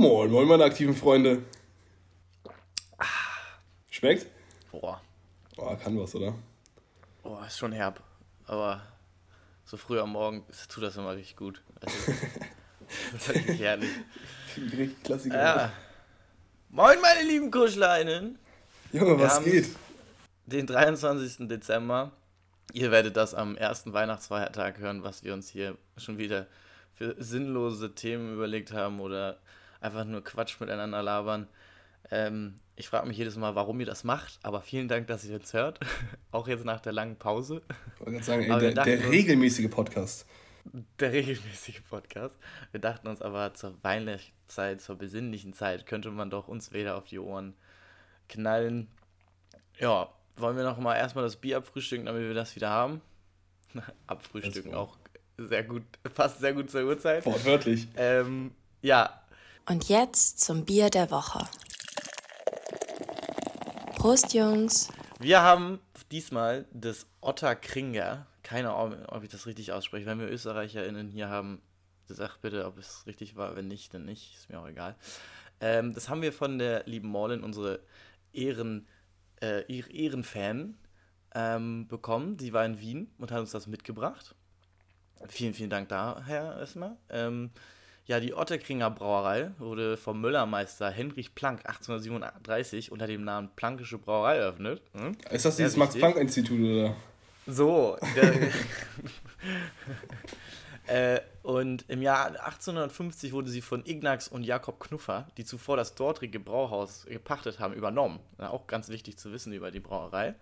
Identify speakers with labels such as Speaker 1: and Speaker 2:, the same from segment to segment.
Speaker 1: Moin, moin, meine aktiven Freunde. Schmeckt?
Speaker 2: Boah,
Speaker 1: Boah, kann was, oder?
Speaker 2: boah, ist schon herb. Aber so früh am Morgen tut das immer richtig gut. Also, das ist wirklich herrlich.
Speaker 1: Richtig Klassiker.
Speaker 2: Ja. Moin, meine lieben Kuschleinen.
Speaker 1: Junge,
Speaker 2: Wir
Speaker 1: was geht?
Speaker 2: Den 23. Dezember. Ihr werdet das am ersten Weihnachtsfeiertag hören, was wir uns hier schon wieder für sinnlose Themen überlegt haben oder einfach nur Quatsch miteinander labern. Ähm, ich frage mich jedes Mal, warum ihr das macht, aber vielen Dank, dass ihr jetzt hört. Auch jetzt nach der langen Pause.
Speaker 1: Ich wollte sagen, ey, der, der regelmäßige Podcast.
Speaker 2: Der regelmäßige Podcast. Wir dachten uns aber zur Weihnachtszeit, zur besinnlichen Zeit, könnte man doch uns wieder auf die Ohren knallen. Ja, wollen wir noch mal erstmal das Bier abfrühstücken, damit wir das wieder haben? abfrühstücken auch sehr gut, passt sehr gut zur Uhrzeit.
Speaker 1: Wortwörtlich.
Speaker 2: Ähm, ja,
Speaker 3: Und jetzt zum Bier der Woche. Prost, Jungs.
Speaker 2: wir haben diesmal das Otterkringer. Keine Ahnung, ob ich das richtig ausspreche. Wenn wir ÖsterreicherInnen hier haben, sagt bitte, ob es richtig war. Wenn nicht, dann nicht. Ist mir auch egal. Ähm, das haben wir von der lieben Morlin, unsere Ehren, äh, Ehrenfan, ähm, bekommen. Sie war in Wien und hat uns das mitgebracht. Vielen, vielen Dank daher erstmal. Ähm, ja, die Otterkringer Brauerei wurde vom Müllermeister Henrich Planck 1837 unter dem Namen Plankische Brauerei eröffnet. Hm?
Speaker 1: Ist das dieses. Max-Planck-Institut, oder?
Speaker 2: So. Äh, und im Jahr 1850 wurde sie von Ignax und Jakob Knuffer, die zuvor das dortige Brauhaus gepachtet haben, übernommen. Ja, auch ganz wichtig zu wissen über die Brauerei.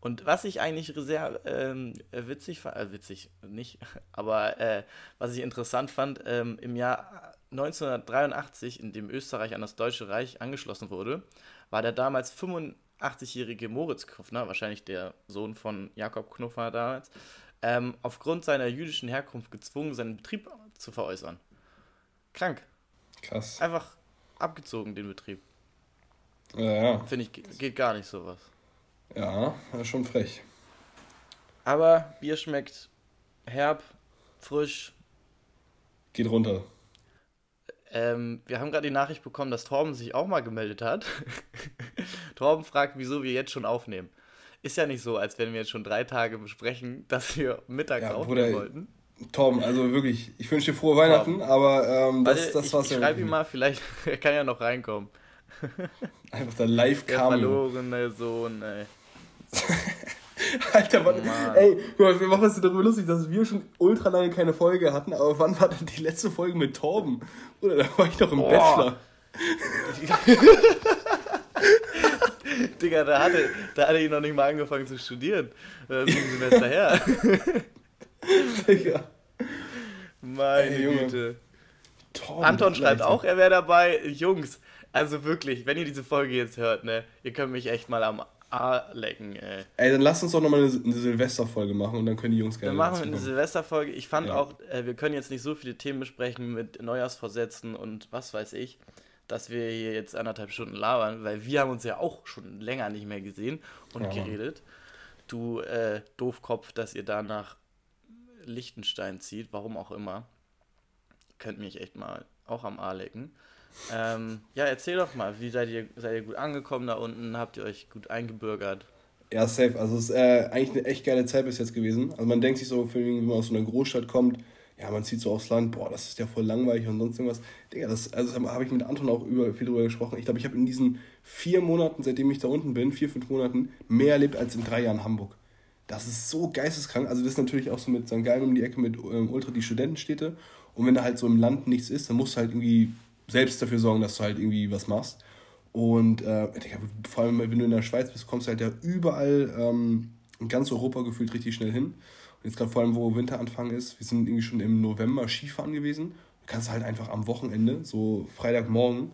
Speaker 2: Und was ich eigentlich sehr ähm, witzig fand, äh, witzig nicht, aber äh, was ich interessant fand, ähm, im Jahr 1983, in dem Österreich an das Deutsche Reich angeschlossen wurde, war der damals 85-jährige Moritz Knuffner, wahrscheinlich der Sohn von Jakob Knuffer damals, ähm, aufgrund seiner jüdischen Herkunft gezwungen, seinen Betrieb zu veräußern. Krank.
Speaker 1: Krass.
Speaker 2: Einfach abgezogen, den Betrieb.
Speaker 1: Ja, ja.
Speaker 2: Finde ich, ge- geht gar nicht sowas.
Speaker 1: Ja, schon frech.
Speaker 2: Aber Bier schmeckt herb, frisch.
Speaker 1: Geht runter.
Speaker 2: Ähm, wir haben gerade die Nachricht bekommen, dass Torben sich auch mal gemeldet hat. Torben fragt, wieso wir jetzt schon aufnehmen. Ist ja nicht so, als wenn wir jetzt schon drei Tage besprechen, dass wir mittags
Speaker 1: Ja,
Speaker 2: aufnehmen
Speaker 1: Bruder,
Speaker 2: wollten.
Speaker 1: Torben, also wirklich, ich wünsche dir frohe Weihnachten, aber ähm, das,
Speaker 2: Warte,
Speaker 1: das
Speaker 2: ich,
Speaker 1: war's
Speaker 2: ich
Speaker 1: ja.
Speaker 2: schreibe ihm mal, vielleicht er kann ja noch reinkommen.
Speaker 1: Einfach der live
Speaker 2: Der
Speaker 1: kam.
Speaker 2: verlorene Sohn, ey.
Speaker 1: Alter,
Speaker 2: Mann.
Speaker 1: ey, guck mal, wir machen uns darüber lustig, dass wir schon ultra lange keine Folge hatten, aber wann war denn die letzte Folge mit Torben? Oder da war ich doch im
Speaker 2: Boah.
Speaker 1: Bachelor.
Speaker 2: Digga, da hatte, da hatte ich noch nicht mal angefangen zu studieren. Das ist ein Semester her.
Speaker 1: Digga.
Speaker 2: Meine
Speaker 1: Ey.
Speaker 2: Güte.
Speaker 1: Torben,
Speaker 2: Anton schreibt auch, er wäre dabei. Jungs, also wirklich, wenn ihr diese Folge jetzt hört, ne, ihr könnt mich echt mal am A lecken, ey.
Speaker 1: Ey, dann lass uns doch nochmal eine, eine Silvesterfolge machen und dann können die Jungs gerne
Speaker 2: Dann machen wir eine. Silvesterfolge. Ich fand
Speaker 1: Ja.
Speaker 2: auch, äh, wir können jetzt nicht so viele Themen besprechen mit Neujahrsvorsätzen und was weiß ich, dass wir hier jetzt anderthalb Stunden labern, weil wir haben uns ja auch schon länger nicht mehr gesehen und
Speaker 1: Ja.
Speaker 2: geredet. Du äh, Doofkopf, dass ihr da nach Liechtenstein zieht, warum auch immer. Könnt mich echt mal auch am A lecken. Ähm, ja, erzähl doch mal, wie seid ihr, seid ihr gut angekommen da unten? Habt ihr euch gut eingebürgert?
Speaker 1: Ja, safe. Also es ist äh, eigentlich eine echt geile Zeit bis jetzt gewesen. Also man denkt sich so, wenn man aus so einer Großstadt kommt, ja, man zieht so aufs Land, boah, das ist ja voll langweilig und sonst irgendwas. Digga, das also das habe ich mit Anton auch über, viel drüber gesprochen. Ich glaube, ich habe in diesen vier Monaten, seitdem ich da unten bin, vier, fünf Monaten, mehr erlebt als in drei Jahren Hamburg. Das ist so geisteskrank. Also das ist natürlich auch so mit St. Gallen um die Ecke mit ähm, Ultra die Studentenstädte. Und wenn da halt so im Land nichts ist, dann musst du halt irgendwie selbst dafür sorgen, dass du halt irgendwie was machst. Und äh, vor allem, wenn du in der Schweiz bist, kommst du halt ja überall ähm, in ganz Europa gefühlt richtig schnell hin. jetzt gerade vor allem, wo Winteranfang ist, wir sind irgendwie schon im November Skifahren gewesen. Du kannst halt einfach am Wochenende, so Freitagmorgen,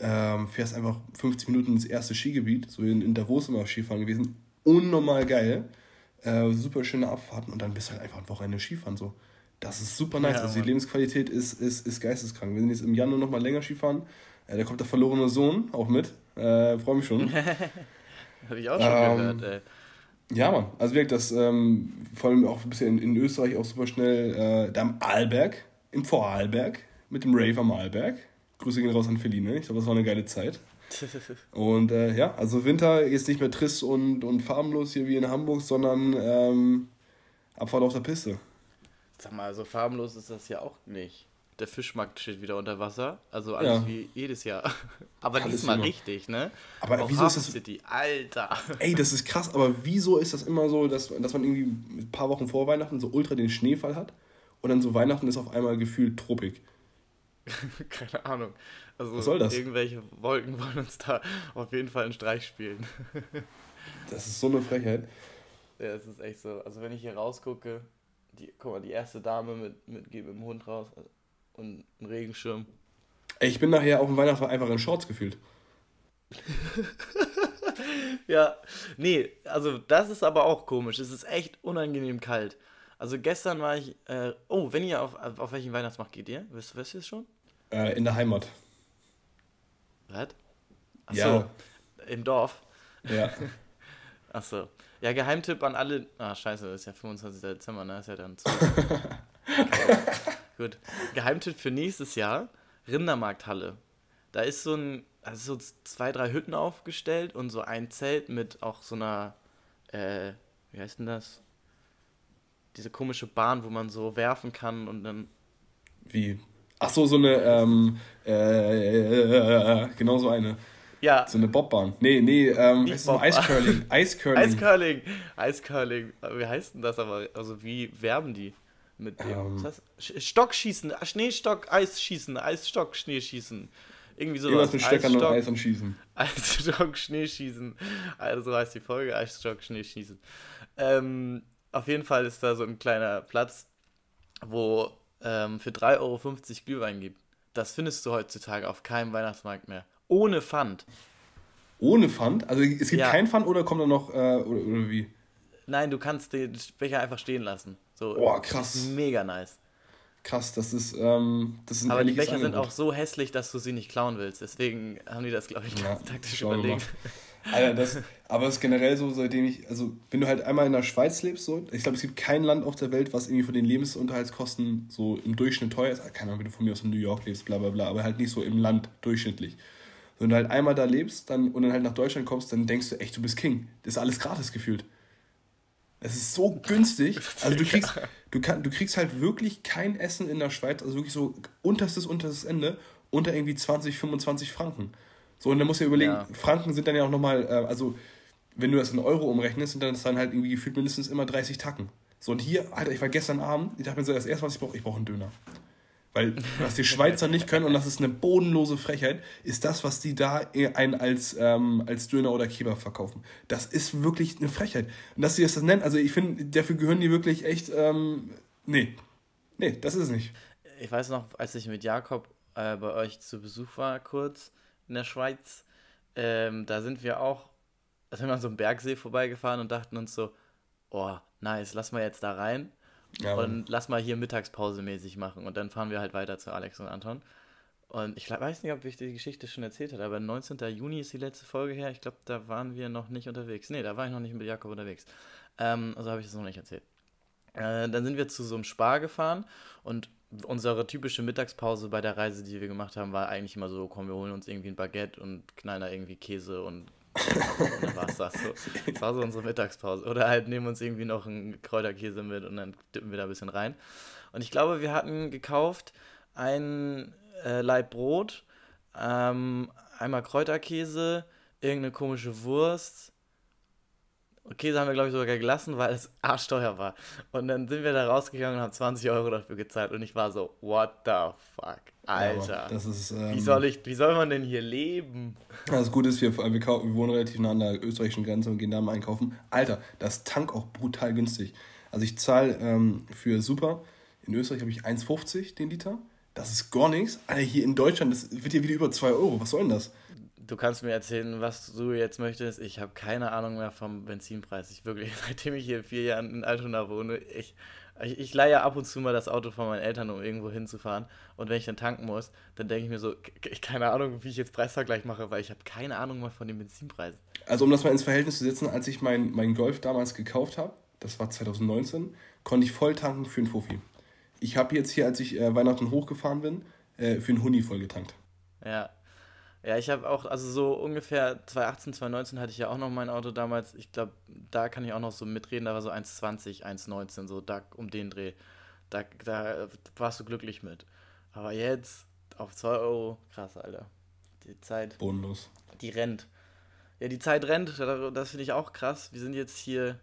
Speaker 1: ähm, fährst einfach 50 Minuten ins erste Skigebiet, so in, in Davos immer Skifahren gewesen. Unnormal geil. Äh, super schöne Abfahrten und dann bist du halt einfach ein Wochenende Skifahren so. Das ist super nice.
Speaker 2: Ja,
Speaker 1: also die. Lebensqualität ist, ist, ist geisteskrank. Wir sind jetzt im Januar nochmal länger Skifahren. Äh, da kommt der verlorene Sohn auch mit. Äh, Freue mich schon.
Speaker 2: Habe ich auch schon
Speaker 1: Ähm,
Speaker 2: gehört, ey.
Speaker 1: Ja, Mann. Also wirklich, das ähm, vor allem auch ein bisschen in, in Österreich auch super schnell. Äh, da am Arlberg, im Vorarlberg, mit dem Rave am Arlberg. Grüße gehen raus an Feline. Ich glaube, das war eine geile Zeit. Und äh, ja, also Winter ist nicht mehr trist und, und farbenlos hier wie in Hamburg, sondern ähm, Abfahrt auf der Piste.
Speaker 2: Sag mal, so farbenlos ist das ja auch nicht. Der Fischmarkt steht wieder unter Wasser. Also alles
Speaker 1: Ja.
Speaker 2: wie jedes Jahr. Aber
Speaker 1: Alles
Speaker 2: diesmal
Speaker 1: immer.
Speaker 2: richtig, ne?
Speaker 1: Aber
Speaker 2: Auch
Speaker 1: wieso ist
Speaker 2: Hafen
Speaker 1: das-
Speaker 2: City, Alter.
Speaker 1: Ey, das ist krass, aber wieso ist das immer so, dass, dass man irgendwie ein paar Wochen vor Weihnachten so ultra den Schneefall hat und dann so Weihnachten ist auf einmal gefühlt Tropik?
Speaker 2: Keine Ahnung. Also
Speaker 1: Was soll das?
Speaker 2: irgendwelche Wolken wollen uns da auf jeden Fall einen Streich spielen.
Speaker 1: Das ist so eine Frechheit.
Speaker 2: Ja, es ist echt so. Also wenn ich hier rausgucke, die, guck mal, die erste Dame mit, mit, mit dem Hund raus und ein Regenschirm.
Speaker 1: Ich bin nachher auf dem Weihnachtsmarkt einfach in Shorts gefühlt.
Speaker 2: Ja, nee, also das ist aber auch komisch. Es ist echt unangenehm kalt. Also gestern war ich, äh, oh, wenn ihr auf, auf welchen Weihnachtsmarkt geht ihr? Wisst, wisst ihr es schon?
Speaker 1: Äh, in der Heimat.
Speaker 2: Was? Achso,
Speaker 1: Ja.
Speaker 2: im Dorf.
Speaker 1: Ja.
Speaker 2: Achso. Ja, Geheimtipp an alle. Ah, scheiße, das ist ja 25. Dezember, ne? Ist ja dann zu. Gut. Geheimtipp für nächstes Jahr: Rindermarkthalle. Da ist so ein, also so zwei, drei Hütten aufgestellt und so ein Zelt mit auch so einer, äh, wie heißt denn das? Diese komische Bahn, wo man so werfen kann und dann.
Speaker 1: Wie? Ach so, so eine, ähm, äh, genau so eine.
Speaker 2: Ja,
Speaker 1: So eine Bobbahn. Nee, nee, ähm,
Speaker 2: Nicht? Bobbahn.
Speaker 1: Eiscurling. Eiscurling.
Speaker 2: Eiscurling. Eiscurling. Wie heißt denn das aber? Also, wie werben die? Mit dem.
Speaker 1: Ähm.
Speaker 2: was heißt? Sch- Stockschießen, ah, Schneestock, Eisschießen, Eisstock, Schneeschießen. Irgendwie sowas.
Speaker 1: Irgendwas mit Stöckern und
Speaker 2: Eisstock,
Speaker 1: Eis und Schießen.
Speaker 2: Eisstock, Schneeschießen. Also so heißt die Folge, Eisstock, Schneeschießen. Ähm, auf jeden Fall ist da so ein kleiner Platz, wo ähm, für 3,50 Euro Glühwein gibt. Das findest du heutzutage auf keinem Weihnachtsmarkt mehr. Ohne Pfand.
Speaker 1: Ohne Pfand? Also es gibt
Speaker 2: Ja.
Speaker 1: kein Pfand oder kommt da noch, äh, oder, oder wie?
Speaker 2: Nein, du kannst den Becher einfach stehen lassen. So,
Speaker 1: Boah, krass.
Speaker 2: ist Mega nice.
Speaker 1: Krass, das ist, ähm, das ist
Speaker 2: Aber die Becher sind
Speaker 1: Angebot.
Speaker 2: auch so hässlich, dass du sie nicht klauen willst. Deswegen haben die das, glaube ich,
Speaker 1: Ja,
Speaker 2: ganz taktisch
Speaker 1: schlau
Speaker 2: überlegt.
Speaker 1: Alter, das, aber es ist generell so, seitdem ich, also wenn du halt einmal in der Schweiz lebst, so, ich glaube, es gibt kein Land auf der Welt, was irgendwie von den Lebensunterhaltskosten so im Durchschnitt teuer ist. Also, Keine Ahnung, wenn du von mir aus in New York lebst, bla bla bla, aber halt nicht so im Land durchschnittlich. Wenn du halt einmal da lebst dann, und dann halt nach Deutschland kommst, dann denkst du echt, du bist King. Das ist alles gratis gefühlt. Es ist so günstig. Also du kriegst, du, kann, du kriegst halt wirklich kein Essen in der Schweiz, also wirklich so unterstes, unterstes Ende, unter irgendwie 20, 25 Franken. So, und dann musst du dir überlegen,
Speaker 2: Ja.
Speaker 1: Franken sind dann ja auch nochmal, äh, also wenn du das in Euro umrechnest, sind dann das dann halt irgendwie gefühlt mindestens immer 30 Tacken. So, und hier, Alter, ich war gestern Abend, ich dachte mir so, das erste, was ich brauche, ich brauche einen Döner. Weil, was die Schweizer nicht können, und das ist eine bodenlose Frechheit, ist das, was die da einen als, ähm, als Döner oder Kebab verkaufen. Das ist wirklich eine Frechheit. Und dass sie das, nennen, also ich finde, dafür gehören die wirklich echt, ähm, nee. Nee, das ist es nicht.
Speaker 2: Ich weiß noch, als ich mit Jakob äh, bei euch zu Besuch war, kurz in der Schweiz, ähm, da sind wir auch, da sind wir an so einem Bergsee vorbeigefahren und dachten uns so, oh, nice, lass mal jetzt da rein
Speaker 1: Ja,
Speaker 2: und lass mal hier Mittagspause mäßig machen. Und dann fahren wir halt weiter zu Alex und Anton. Und ich weiß nicht, ob ich die Geschichte schon erzählt habe, aber 19. Juni ist die letzte Folge her. Ich glaube, da waren wir noch nicht unterwegs. Nee, da war ich noch nicht mit Jakob unterwegs. Ähm, also habe ich das noch nicht erzählt. Äh, dann sind wir zu so einem Spar gefahren und unsere typische Mittagspause bei der Reise, die wir gemacht haben, war eigentlich immer so, komm, wir holen uns irgendwie ein Baguette und knallen da irgendwie Käse und dann war das so. Das war so unsere Mittagspause. Oder halt nehmen uns irgendwie noch einen Kräuterkäse mit und dann dippen wir da ein bisschen rein. Und ich glaube, wir hatten gekauft ein äh, Laib Brot, ähm, einmal Kräuterkäse, irgendeine komische Wurst, Käse haben wir, glaube ich, sogar gelassen, weil es arschteuer war. Und dann sind wir da rausgegangen und haben 20 Euro dafür gezahlt. Und ich war so, what the fuck? Alter.
Speaker 1: das ist, ähm,
Speaker 2: wie, soll ich, wie soll man denn hier leben?
Speaker 1: Das Gute ist, wir, wir, wir wohnen relativ nah an der österreichischen Grenze und gehen da mal einkaufen. Alter, das Tank auch brutal günstig. Also ich zahle ähm, für Super, in Österreich habe ich 1,50 den Liter. Das ist gar nichts. Alter, hier in Deutschland, das wird ja wieder über 2 Euro. Was soll denn das?
Speaker 2: Du kannst mir erzählen, was du jetzt möchtest. Ich habe keine Ahnung mehr vom Benzinpreis. Ich wirklich, seitdem ich hier vier Jahre in Altona wohne, ich, ich, ich leihe ab und zu mal das Auto von meinen Eltern, um irgendwo hinzufahren. Und wenn ich dann tanken muss, dann denke ich mir so, k- keine Ahnung, wie ich jetzt Preisvergleich mache, weil ich habe keine Ahnung mehr von den Benzinpreisen.
Speaker 1: Also um das mal ins Verhältnis zu setzen, als ich meinen mein Golf damals gekauft habe, das war 2019, konnte ich voll tanken für einen Fuffi. Ich habe jetzt hier, als ich äh, Weihnachten hochgefahren bin, äh, für einen Huni voll getankt.
Speaker 2: Ja. Ja, ich habe auch, also so ungefähr 2018, 2019 hatte ich ja auch noch mein Auto damals. Ich glaube, da kann ich auch noch so mitreden. Da war so 1,20, 1,19, so da um den Dreh. Da, da warst du glücklich mit. Aber jetzt auf 2 Euro, krass, Alter. Die Zeit,
Speaker 1: Bodenlos.
Speaker 2: die rennt. Ja, die Zeit rennt, da- das finde ich auch krass. Wir sind jetzt hier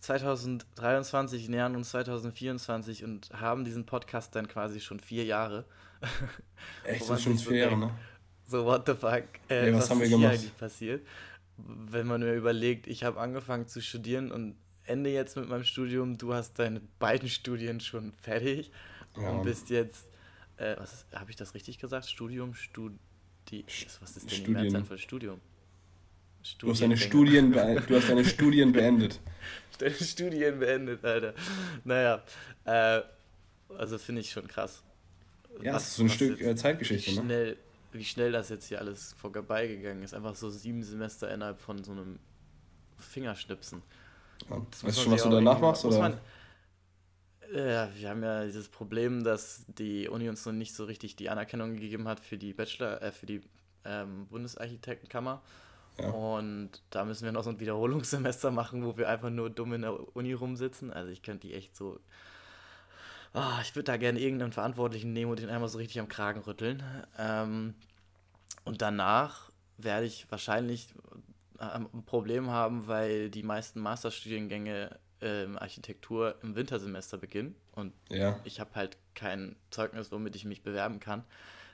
Speaker 2: 2023, nähern uns 2024 und haben diesen Podcast dann quasi schon vier Jahre.
Speaker 1: Echt, das ist schon vier Jahre, ne?
Speaker 2: So, what the fuck? Äh,
Speaker 1: Ey, was haben wir gemacht?
Speaker 2: eigentlich passiert? Wenn man mir überlegt, ich habe angefangen zu studieren und ende jetzt mit meinem Studium, du hast deine beiden Studien schon fertig
Speaker 1: Ja,
Speaker 2: und bist jetzt, äh, was habe ich das richtig gesagt? Studium, Studi, was ist denn die
Speaker 1: Studien.
Speaker 2: Mehrzahl für Studium?
Speaker 1: Du hast deine. Studien, du hast deine Studien beendet.
Speaker 2: deine Studien beendet, Alter. Naja, äh, also finde ich schon krass.
Speaker 1: Ja,
Speaker 2: Was-
Speaker 1: das ist so ein
Speaker 2: was
Speaker 1: Stück äh, Zeitgeschichte,
Speaker 2: wie
Speaker 1: ne?
Speaker 2: Wie schnell das jetzt hier alles vorbeigegangen ist. Einfach so sieben Semester innerhalb von so einem Fingerschnipsen.
Speaker 1: Ja. Weißt du schon, was du danach machst? Oder?
Speaker 2: Man, ja, wir haben ja dieses Problem, dass die Uni uns noch nicht so richtig die Anerkennung gegeben hat für die Bachelor, äh, für die ähm, Bundesarchitektenkammer.
Speaker 1: Ja.
Speaker 2: Und da müssen wir noch so ein Wiederholungssemester machen, wo wir einfach nur dumm in der Uni rumsitzen. Also ich könnte die echt so. Ah, ich würde da gerne irgendeinen Verantwortlichen nehmen und den einmal so richtig am Kragen rütteln. Ähm, und danach werde ich wahrscheinlich äh, ein Problem haben, weil die meisten Masterstudiengänge ähm, Architektur im Wintersemester beginnen. Und
Speaker 1: Ja.
Speaker 2: ich habe halt kein Zeugnis, womit ich mich bewerben kann.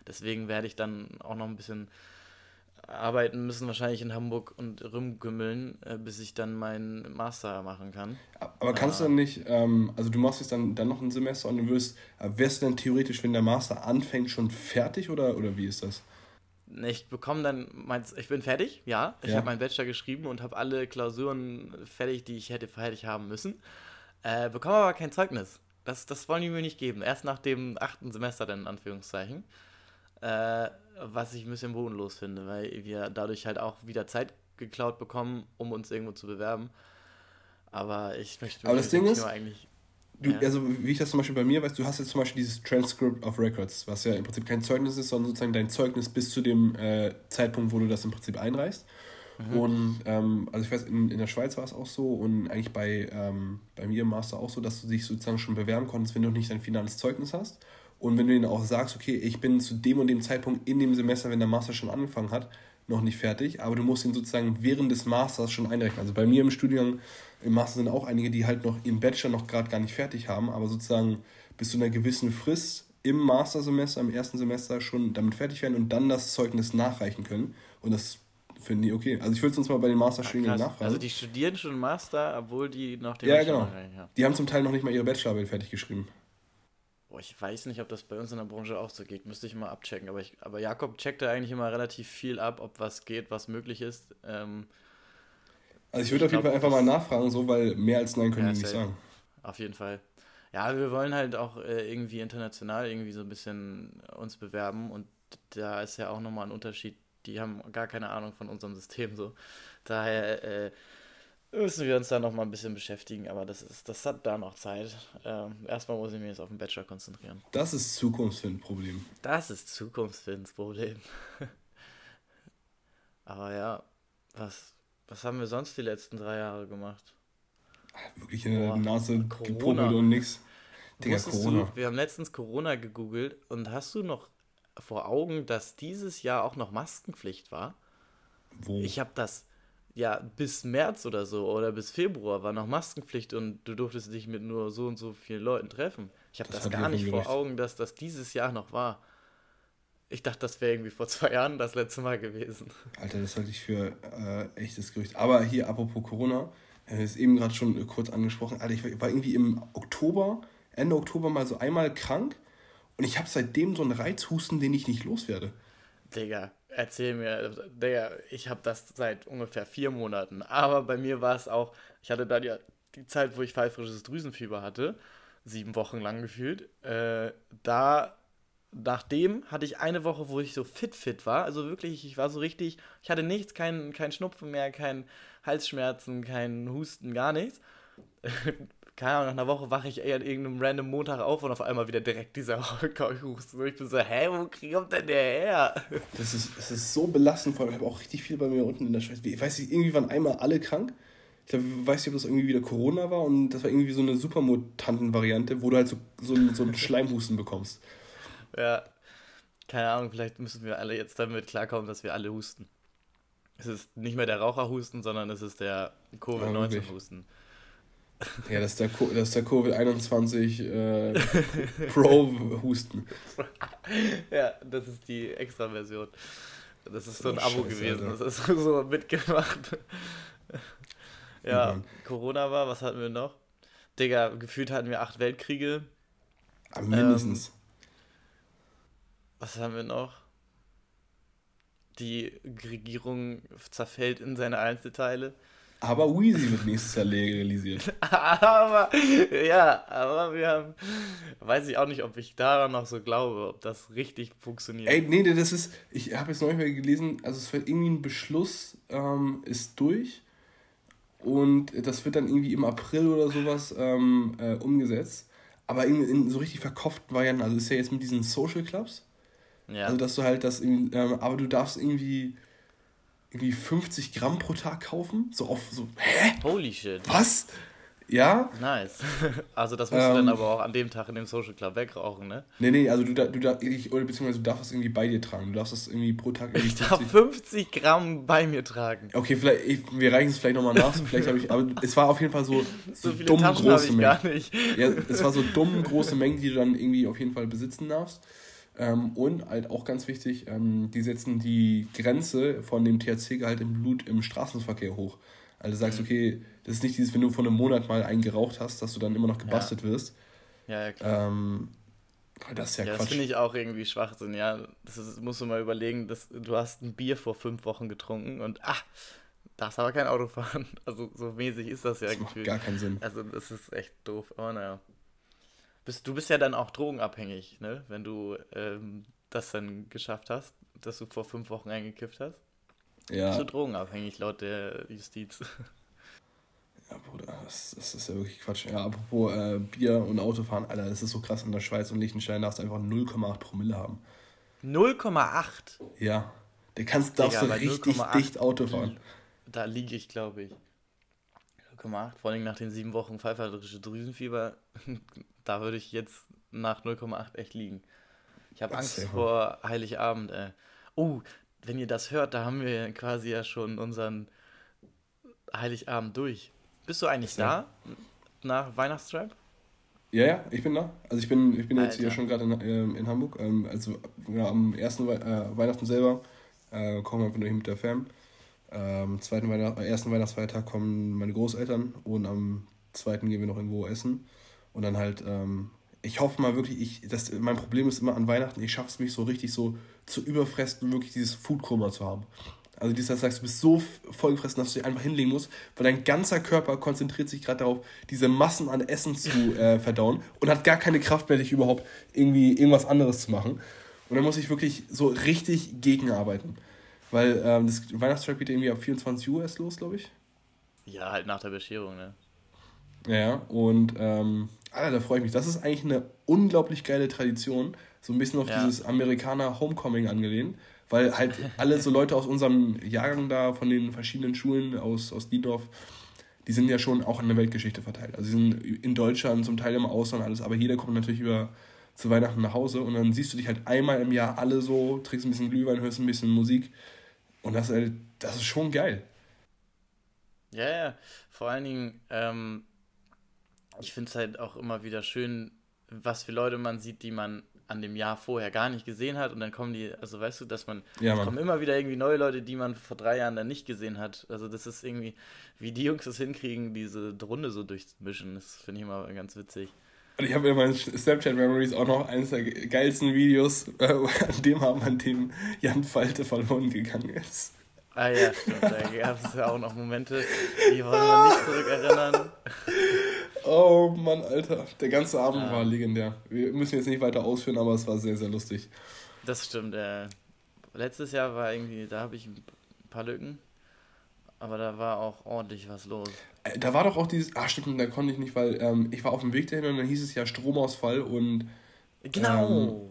Speaker 2: Deswegen werde ich dann auch noch ein bisschen arbeiten müssen, wahrscheinlich in Hamburg und rumgümmeln, äh, bis ich dann meinen Master machen kann.
Speaker 1: Aber kannst du dann nicht, ähm, also du machst jetzt dann, dann noch ein Semester und du wirst, äh, wärst du dann theoretisch, wenn der Master anfängt, schon fertig oder, oder wie ist das?
Speaker 2: Ich bekomme dann, mein, ich bin fertig, ja. Ich
Speaker 1: Ja.
Speaker 2: habe meinen Bachelor geschrieben und habe alle Klausuren fertig, die ich hätte fertig haben müssen. Äh, bekomme aber kein Zeugnis. Das, das wollen die mir nicht geben. Erst nach dem achten Semester dann in Anführungszeichen. Äh, was ich ein bisschen bodenlos finde, weil wir dadurch halt auch wieder Zeit geklaut bekommen, um uns irgendwo zu bewerben. Aber ich möchte
Speaker 1: Aber das Ding ist,
Speaker 2: eigentlich.
Speaker 1: Du,
Speaker 2: Ja.
Speaker 1: Also wie ich das zum Beispiel bei mir weiß, du hast jetzt zum Beispiel dieses Transcript of Records, was ja im Prinzip kein Zeugnis ist, sondern sozusagen dein Zeugnis bis zu dem äh, Zeitpunkt, wo du das im Prinzip einreichst.
Speaker 2: Mhm.
Speaker 1: Und ähm, also ich weiß, in, in der Schweiz war es auch so und eigentlich bei, ähm, bei mir im Master auch so, dass du dich sozusagen schon bewerben konntest, wenn du nicht dein finales Zeugnis hast. Und wenn du ihnen auch sagst, okay, ich bin zu dem und dem Zeitpunkt in dem Semester, wenn der Master schon angefangen hat, noch nicht fertig, aber du musst ihn sozusagen während des Masters schon einrechnen. Also bei mir im Studiengang, im Master sind auch einige, die halt noch ihren Bachelor noch gerade gar nicht fertig haben, aber sozusagen bis zu einer gewissen Frist im Mastersemester, im ersten Semester schon damit fertig werden und dann das Zeugnis nachreichen können. Und das finden die okay. Also ich würde sonst mal bei den Masterstudiengängen
Speaker 2: Krass.
Speaker 1: nachfragen.
Speaker 2: Also die studieren schon Master, obwohl die noch den
Speaker 1: Ja,
Speaker 2: Bachelor
Speaker 1: genau.
Speaker 2: nicht haben.
Speaker 1: die haben zum Teil noch nicht mal ihre Bachelorarbeit fertig geschrieben.
Speaker 2: Boah, ich weiß nicht, ob das bei uns in der Branche auch so geht. Müsste ich mal abchecken. Aber, ich, aber Jakob checkt da eigentlich immer relativ viel ab, ob was geht, was möglich ist. Ähm,
Speaker 1: Also ich würde auf jeden Fall einfach mal nachfragen, so, weil mehr als Nein können
Speaker 2: Ja,
Speaker 1: die nicht sagen.
Speaker 2: auf jeden Fall. Ja, wir wollen halt auch äh, irgendwie international irgendwie so ein bisschen uns bewerben. Und da ist ja auch nochmal ein Unterschied. Die haben gar keine Ahnung von unserem System so. Daher äh, müssen wir uns da nochmal ein bisschen beschäftigen. Aber das, ist, das hat da noch Zeit. Ähm, erstmal muss ich mich jetzt auf den Bachelor konzentrieren.
Speaker 1: Das ist Zukunftsfindproblem.
Speaker 2: Das ist Zukunftswindsproblem. Aber ja, was, was haben wir sonst die letzten drei Jahre gemacht?
Speaker 1: Wirklich in der Nase
Speaker 2: Corona.
Speaker 1: gepuppelt und nix. Digga, Corona.
Speaker 2: du, wir haben letztens Corona gegoogelt und hast du noch vor Augen, dass dieses Jahr auch noch Maskenpflicht war?
Speaker 1: Wo?
Speaker 2: Ich habe das, ja, bis März oder so oder bis Februar war noch Maskenpflicht und du durftest dich mit nur so und so vielen Leuten treffen. Ich habe
Speaker 1: Das
Speaker 2: das,
Speaker 1: hab
Speaker 2: gar nicht vor. Augen, dass das dieses Jahr noch war. Ich dachte, das wäre irgendwie vor zwei Jahren das letzte Mal gewesen.
Speaker 1: Alter, das halte ich für äh, echtes Gerücht. Aber hier, apropos Corona, haben es eben gerade schon kurz angesprochen, Alter, ich war irgendwie im Oktober, Ende Oktober mal so einmal krank und ich habe seitdem so einen Reizhusten, den ich nicht loswerde.
Speaker 2: Digga, erzähl mir, Digga, ich habe das seit ungefähr vier Monaten. Aber bei mir war es auch, ich hatte da die, die Zeit, wo ich pfeifrisches Drüsenfieber hatte, sieben Wochen lang gefühlt. Äh, da, nachdem hatte ich eine Woche, wo ich so fit, fit war. Also wirklich, ich war so richtig, ich hatte nichts, kein, kein Schnupfen mehr, kein Halsschmerzen, kein Husten, gar nichts. keine Ahnung, nach einer Woche wache ich eher an irgendeinem random Montag auf und auf einmal wieder direkt dieser Husten. Ich bin so, hä, wo kommt denn der her?
Speaker 1: Das ist, das ist so belastend, vor allem, ich habe auch richtig viel bei mir unten in der Schweiz. Ich weiß nicht, irgendwie waren einmal alle krank. Ich glaube, ich weiß nicht, ob das irgendwie wieder Corona war und das war irgendwie so eine Supermutanten-Variante, wo du halt so, so, so einen Schleimhusten bekommst.
Speaker 2: Ja, keine Ahnung, vielleicht müssen wir alle jetzt damit klarkommen, dass wir alle husten. Es ist nicht mehr der Raucherhusten, sondern es ist der Covid-19-Husten. Ja,
Speaker 1: ja, das ist der, Co das ist der Covid-21 äh, Pro-Husten.
Speaker 2: ja, das ist die Extra-Version. Das ist so ein oh, Abo Scheiße, gewesen. Alter. Das ist so mitgemacht. ja, Corona war, was hatten wir noch? Digga, gefühlt hatten wir acht Weltkriege.
Speaker 1: Aber mindestens. Ähm,
Speaker 2: was haben wir noch? Die Regierung zerfällt in seine Einzelteile.
Speaker 1: Aber Weezy wird nächstes Jahr legalisiert.
Speaker 2: aber, ja, aber wir haben, weiß ich auch nicht, ob ich daran noch so glaube, ob das richtig funktioniert.
Speaker 1: Ey, nee, das ist, ich habe jetzt nicht mehr gelesen, also es wird irgendwie ein Beschluss, ähm, ist durch und das wird dann irgendwie im April oder sowas ähm, äh, umgesetzt. Aber in, in, so richtig verkopften Varianten, also ist ja jetzt mit diesen Social Clubs. Ja. Also, dass du halt das, ähm, aber du darfst irgendwie irgendwie 50 Gramm pro Tag kaufen. So auf so, hä?
Speaker 2: Holy shit.
Speaker 1: Was? Ja?
Speaker 2: Nice. Also das musst ähm, du dann aber auch an dem Tag in dem Social Club wegrauchen, ne?
Speaker 1: Nee, nee, also du, du, du ich, oder beziehungsweise du darfst es irgendwie bei dir tragen. Du darfst es irgendwie pro Tag irgendwie
Speaker 2: Ich darf 50 Gramm bei mir tragen.
Speaker 1: Okay, vielleicht, ich, wir reichen es vielleicht nochmal nach. vielleicht habe ich, aber es war auf jeden Fall so, so, so dumm Taschen große Mengen. Ja, es war so dumm große Mengen, die du dann irgendwie auf jeden Fall besitzen darfst. Ähm, und halt auch ganz wichtig, ähm, die setzen die Grenze von dem THC-Gehalt im Blut im Straßenverkehr hoch. Also du sagst, mhm. okay, das ist nicht dieses, wenn du vor einem Monat mal einen geraucht hast, dass du dann immer noch gebastelt
Speaker 2: ja.
Speaker 1: wirst.
Speaker 2: Ja, ja, klar.
Speaker 1: Ähm, das ist ja, ja
Speaker 2: Quatsch. Das finde ich auch irgendwie Schwachsinn, ja. Das, ist, musst du mal überlegen, dass, du hast ein Bier vor fünf Wochen getrunken und ach, darfst aber kein Auto fahren. Also so mäßig ist das ja
Speaker 1: das Macht gar keinen Sinn.
Speaker 2: Also das ist echt doof, aber naja. Bist, du bist ja dann auch drogenabhängig, ne? Wenn du ähm, das dann geschafft hast, dass du vor fünf Wochen eingekifft hast. Ja. Bist du drogenabhängig laut der Justiz.
Speaker 1: Ja, Bruder, das, das ist ja wirklich Quatsch. Ja, apropos äh, Bier und Autofahren, Alter, das ist so krass in der Schweiz und Liechtenstein darfst du einfach 0,8 Promille haben.
Speaker 2: 0,8?
Speaker 1: Ja. Der kannst, darfst Digga, du richtig dicht Auto fahren.
Speaker 2: Da liege ich, glaube ich. 0,8, vor allem nach den sieben Wochen pfeiferische Drüsenfieber da würde ich jetzt nach 0,8 echt liegen. Ich habe Angst vor Heiligabend, ey. Oh, wenn ihr das hört, da haben wir quasi ja schon unseren Heiligabend durch. Bist du eigentlich da nach Weihnachtstrap?
Speaker 1: Ja, ja, ich bin da. Also ich bin, ich bin jetzt hier schon gerade in, äh, in Hamburg. Ähm, also ja, am ersten We äh, Weihnachten selber äh, kommen wir einfach nur hin mit der Fam. Am zweiten Weihnacht äh, ersten Weihnachtsfeiertag kommen meine Großeltern und am zweiten gehen wir noch irgendwo essen. Und dann halt, ähm, ich hoffe mal wirklich, ich, das, mein Problem ist immer an Weihnachten, ich schaffe es mich so richtig so zu überfressen, wirklich dieses Foodkoma zu haben. Also dieses, sagst du bist so vollgefressen, dass du dich einfach hinlegen musst, weil dein ganzer Körper konzentriert sich gerade darauf, diese Massen an Essen zu äh, verdauen und hat gar keine Kraft mehr, dich überhaupt irgendwie irgendwas anderes zu machen. Und dann muss ich wirklich so richtig gegenarbeiten. Weil ähm, das Weihnachtstrap geht irgendwie ab 24 Uhr erst los, glaube ich.
Speaker 2: Ja, halt nach der Bescherung, ne?
Speaker 1: Ja, und ähm, Alter, da freue ich mich. Das ist eigentlich eine unglaublich geile Tradition. So ein bisschen auf ja. dieses Amerikaner Homecoming angelehnt. Weil halt alle so Leute aus unserem Jahrgang da, von den verschiedenen Schulen aus, aus Diedorf, die sind ja schon auch in der Weltgeschichte verteilt. Also sie sind in Deutschland, zum Teil im Ausland, alles. Aber jeder kommt natürlich über zu Weihnachten nach Hause und dann siehst du dich halt einmal im Jahr alle so, trinkst ein bisschen Glühwein, hörst ein bisschen Musik. Und das, halt, das ist schon geil.
Speaker 2: Ja, ja. Vor allen Dingen, ähm, ich finde es halt auch immer wieder schön, was für Leute man sieht, die man an dem Jahr vorher gar nicht gesehen hat und dann kommen die, also weißt du, dass man,
Speaker 1: Ja,
Speaker 2: kommen immer wieder irgendwie neue Leute, die man vor drei Jahren dann nicht gesehen hat. Also das ist irgendwie, wie die Jungs das hinkriegen, diese Runde so durchmischen, das finde ich immer ganz witzig.
Speaker 1: Und ich habe in meinen Snapchat-Memories auch noch eines der geilsten Videos, äh, an dem Abend, an dem Jan Falte verloren gegangen ist.
Speaker 2: Ah ja, stimmt, da gab es ja auch noch Momente, die wollen wir nicht zurückerinnern.
Speaker 1: Oh Mann, Alter. Der ganze Abend
Speaker 2: Ja.
Speaker 1: war legendär. Wir müssen jetzt nicht weiter ausführen, aber es war sehr, sehr lustig.
Speaker 2: Das stimmt, äh, letztes Jahr war irgendwie, da habe ich ein paar Lücken, aber da war auch ordentlich was los.
Speaker 1: Äh, Da war doch auch dieses, ah stimmt, da konnte ich nicht, weil ähm, ich war auf dem Weg dahin und dann hieß es ja Stromausfall und
Speaker 2: Genau.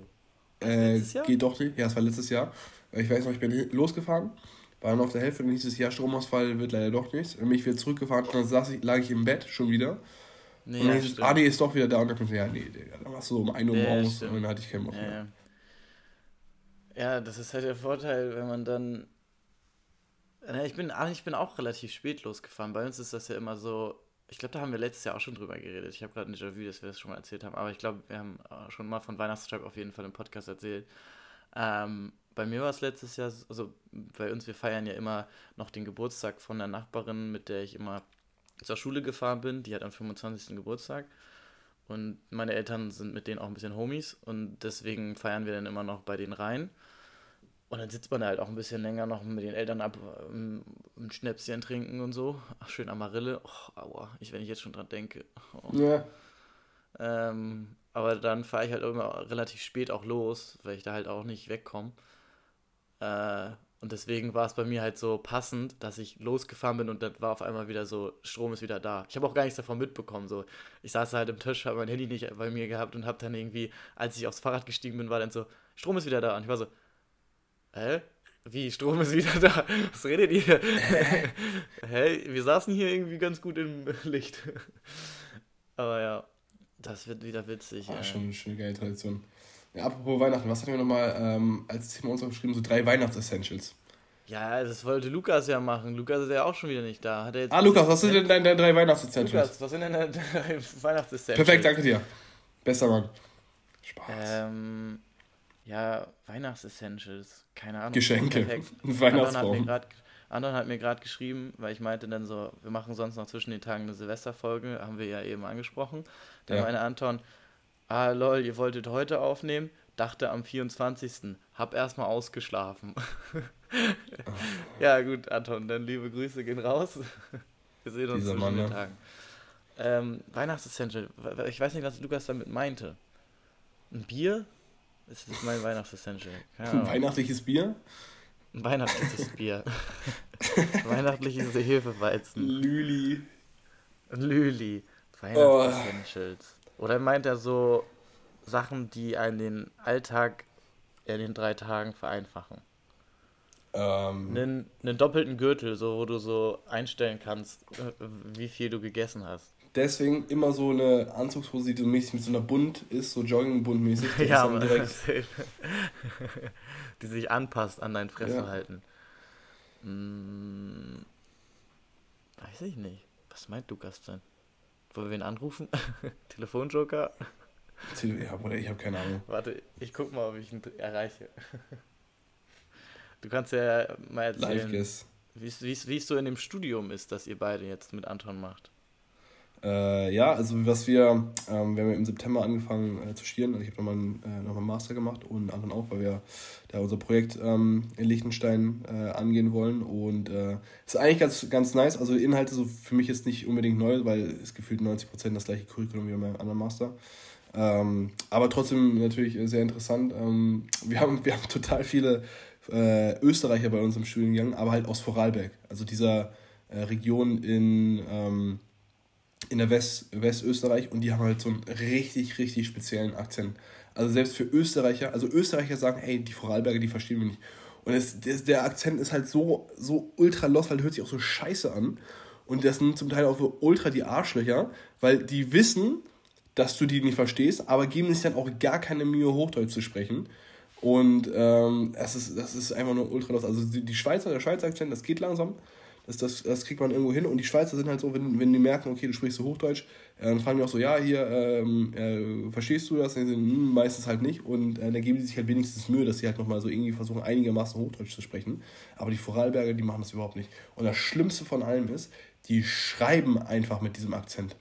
Speaker 1: äh,
Speaker 2: letztes Jahr?
Speaker 1: geht doch nicht. Ja, es war letztes Jahr. Ich weiß noch, ich bin losgefahren, war dann auf der Hälfte und dann hieß es, ja, Stromausfall wird leider doch nichts. Dann bin ich wieder zurückgefahren und dann saß ich, lag ich im Bett schon wieder.
Speaker 2: nee,
Speaker 1: und dann
Speaker 2: ja,
Speaker 1: hieß es, ah nee, ist doch wieder da. Und dann dachte ich, ja, nee, Digga, dann warst du so um 1 Uhr
Speaker 2: Ja,
Speaker 1: morgens
Speaker 2: stimmt.
Speaker 1: und dann hatte ich keinen Bock
Speaker 2: Ja,
Speaker 1: mehr.
Speaker 2: ja. ja, das ist halt der Vorteil, wenn man dann. Ich bin, ah, ich bin auch relativ spät losgefahren. Bei uns ist das ja immer so. Ich glaube, da haben wir letztes Jahr auch schon drüber geredet. Ich habe gerade ein Déjà-vu, dass wir das schon mal erzählt haben. Aber ich glaube, wir haben äh, schon mal von Weihnachtstribe auf jeden Fall im Podcast erzählt. Ähm, bei mir war es letztes Jahr, so- also bei uns, wir feiern ja immer noch den Geburtstag von der Nachbarin, mit der ich immer zur Schule gefahren bin. Die hat am 25. Geburtstag. Und meine Eltern sind mit denen auch ein bisschen Homies und deswegen feiern wir dann immer noch bei denen rein. Und dann sitzt man da halt auch ein bisschen länger noch mit den Eltern ab, ähm, ein Schnäpschen trinken und so. Ach, schön Amarille. Oh, aua, ich, wenn ich jetzt schon dran denke. Oh.
Speaker 1: Ja.
Speaker 2: Ähm, aber dann fahre ich halt immer relativ spät auch los, weil ich da halt auch nicht wegkomme. Äh, und deswegen war es bei mir halt so passend, dass ich losgefahren bin und dann war auf einmal wieder so, Strom ist wieder da. Ich habe auch gar nichts davon mitbekommen. So. Ich saß halt im Tisch, habe mein Handy nicht bei mir gehabt und habe dann irgendwie, als ich aufs Fahrrad gestiegen bin, war dann so, Strom ist wieder da. Und ich war so, hä? Wie, Strom ist wieder da? Was redet ihr? Hä? Wir saßen hier irgendwie ganz gut im Licht. Aber ja, das wird wieder witzig.
Speaker 1: Ah,
Speaker 2: ey.
Speaker 1: schon, eine geile Tradition. Ja, apropos Weihnachten, was hatten wir nochmal ähm, als Thema uns aufgeschrieben? So drei Weihnachtsessentials.
Speaker 2: Ja, das wollte Lukas ja machen. Lukas ist ja auch schon wieder nicht da. Hat er jetzt
Speaker 1: Ah, Lukas, was sind denn deine, deine drei Weihnachtsessentials?
Speaker 2: Lukas, was sind denn deine drei Weihnachtsessentials?
Speaker 1: Perfekt, danke dir. Bester Mann. Spaß.
Speaker 2: Ähm, ja, Weihnachtsessentials. Keine Ahnung.
Speaker 1: Geschenke. Ein
Speaker 2: Anton hat
Speaker 1: Weihnachtsbaum.
Speaker 2: Anton hat mir gerade geschrieben, weil ich meinte dann so, wir machen sonst noch zwischen den Tagen eine Silvesterfolge, haben wir ja eben angesprochen. Dann
Speaker 1: Ja.
Speaker 2: meinte Anton, ah lol, ihr wolltet heute aufnehmen, dachte am 24. Hab erstmal ausgeschlafen. ja gut, Anton, dann liebe Grüße gehen raus. Wir sehen uns
Speaker 1: Dieser
Speaker 2: zwischen
Speaker 1: Mann,
Speaker 2: den? Tagen. Ähm, Weihnachtsessential, ich weiß nicht, was Lukas damit meinte. Ein Bier? Das ist mein Weihnachtsessential.
Speaker 1: Ein weihnachtliches Bier?
Speaker 2: Ein weihnachtliches Bier. Weihnachtliches Hefeweizen.
Speaker 1: Lüli.
Speaker 2: Lüli.
Speaker 1: Oh.
Speaker 2: Weihnachtsessentials. Oder meint er so Sachen, die einen den Alltag in den drei Tagen vereinfachen?
Speaker 1: Ähm,
Speaker 2: Einen, einen doppelten Gürtel, so wo du so einstellen kannst, äh, wie viel du gegessen hast.
Speaker 1: Deswegen immer so eine Anzugshose, die so mäßig mit so einer Bunt ist, so Joggingbund-mäßig. die
Speaker 2: Ja, aber
Speaker 1: direkt,
Speaker 2: die sich anpasst an dein
Speaker 1: Ja.
Speaker 2: Fressverhalten. Hm, weiß ich nicht. Was meint Lukas denn? Wollen wir ihn anrufen? Telefonjoker?
Speaker 1: Ja, Bruder, ich habe keine Ahnung.
Speaker 2: Warte, ich guck mal, ob ich ihn erreiche. Du kannst ja mal erzählen, wie es so in dem Studium ist, das ihr beide jetzt mit Anton macht.
Speaker 1: Äh, ja, also was wir, ähm, wir haben ja im September angefangen äh, zu studieren. Also ich habe nochmal einen, äh, noch einen Master gemacht und anderen auch, weil wir da unser Projekt ähm, in Liechtenstein äh, angehen wollen. Und äh, ist eigentlich ganz, ganz nice. Also Inhalte so für mich jetzt nicht unbedingt neu, weil es gefühlt 90% das gleiche Curriculum wie beim anderen Master. Ähm, aber trotzdem natürlich äh, sehr interessant. Ähm, wir, haben, wir haben total viele Österreicher bei uns im Studiengang, aber halt aus Vorarlberg. Also dieser Region in, ähm, in der West, Westösterreich und die haben halt so einen richtig, richtig speziellen Akzent. Also selbst für Österreicher, also Österreicher sagen, hey, die Vorarlberger, die verstehen wir nicht. Und es, der, Akzent ist halt so, so ultra lost, weil hört sich auch so scheiße an. Und das sind zum Teil auch so ultra die Arschlöcher, weil die wissen, dass du die nicht verstehst, aber geben sich dann auch gar keine Mühe, Hochdeutsch zu sprechen. Und ähm, das, ist, das ist einfach nur ultra los. Also die Schweizer, der Schweizer Akzent, das geht langsam. Das, das, das kriegt man irgendwo hin. Und die Schweizer sind halt so, wenn, wenn die merken, okay, du sprichst so Hochdeutsch, äh, dann fragen die auch so, ja, hier, ähm, äh, verstehst du das? Sagen, hm, meistens halt nicht. Und äh, dann geben die sich halt wenigstens Mühe, dass sie halt nochmal so irgendwie versuchen, einigermaßen Hochdeutsch zu sprechen. Aber die Vorarlberger, die machen das überhaupt nicht. Und das Schlimmste von allem ist, die schreiben einfach mit diesem Akzent.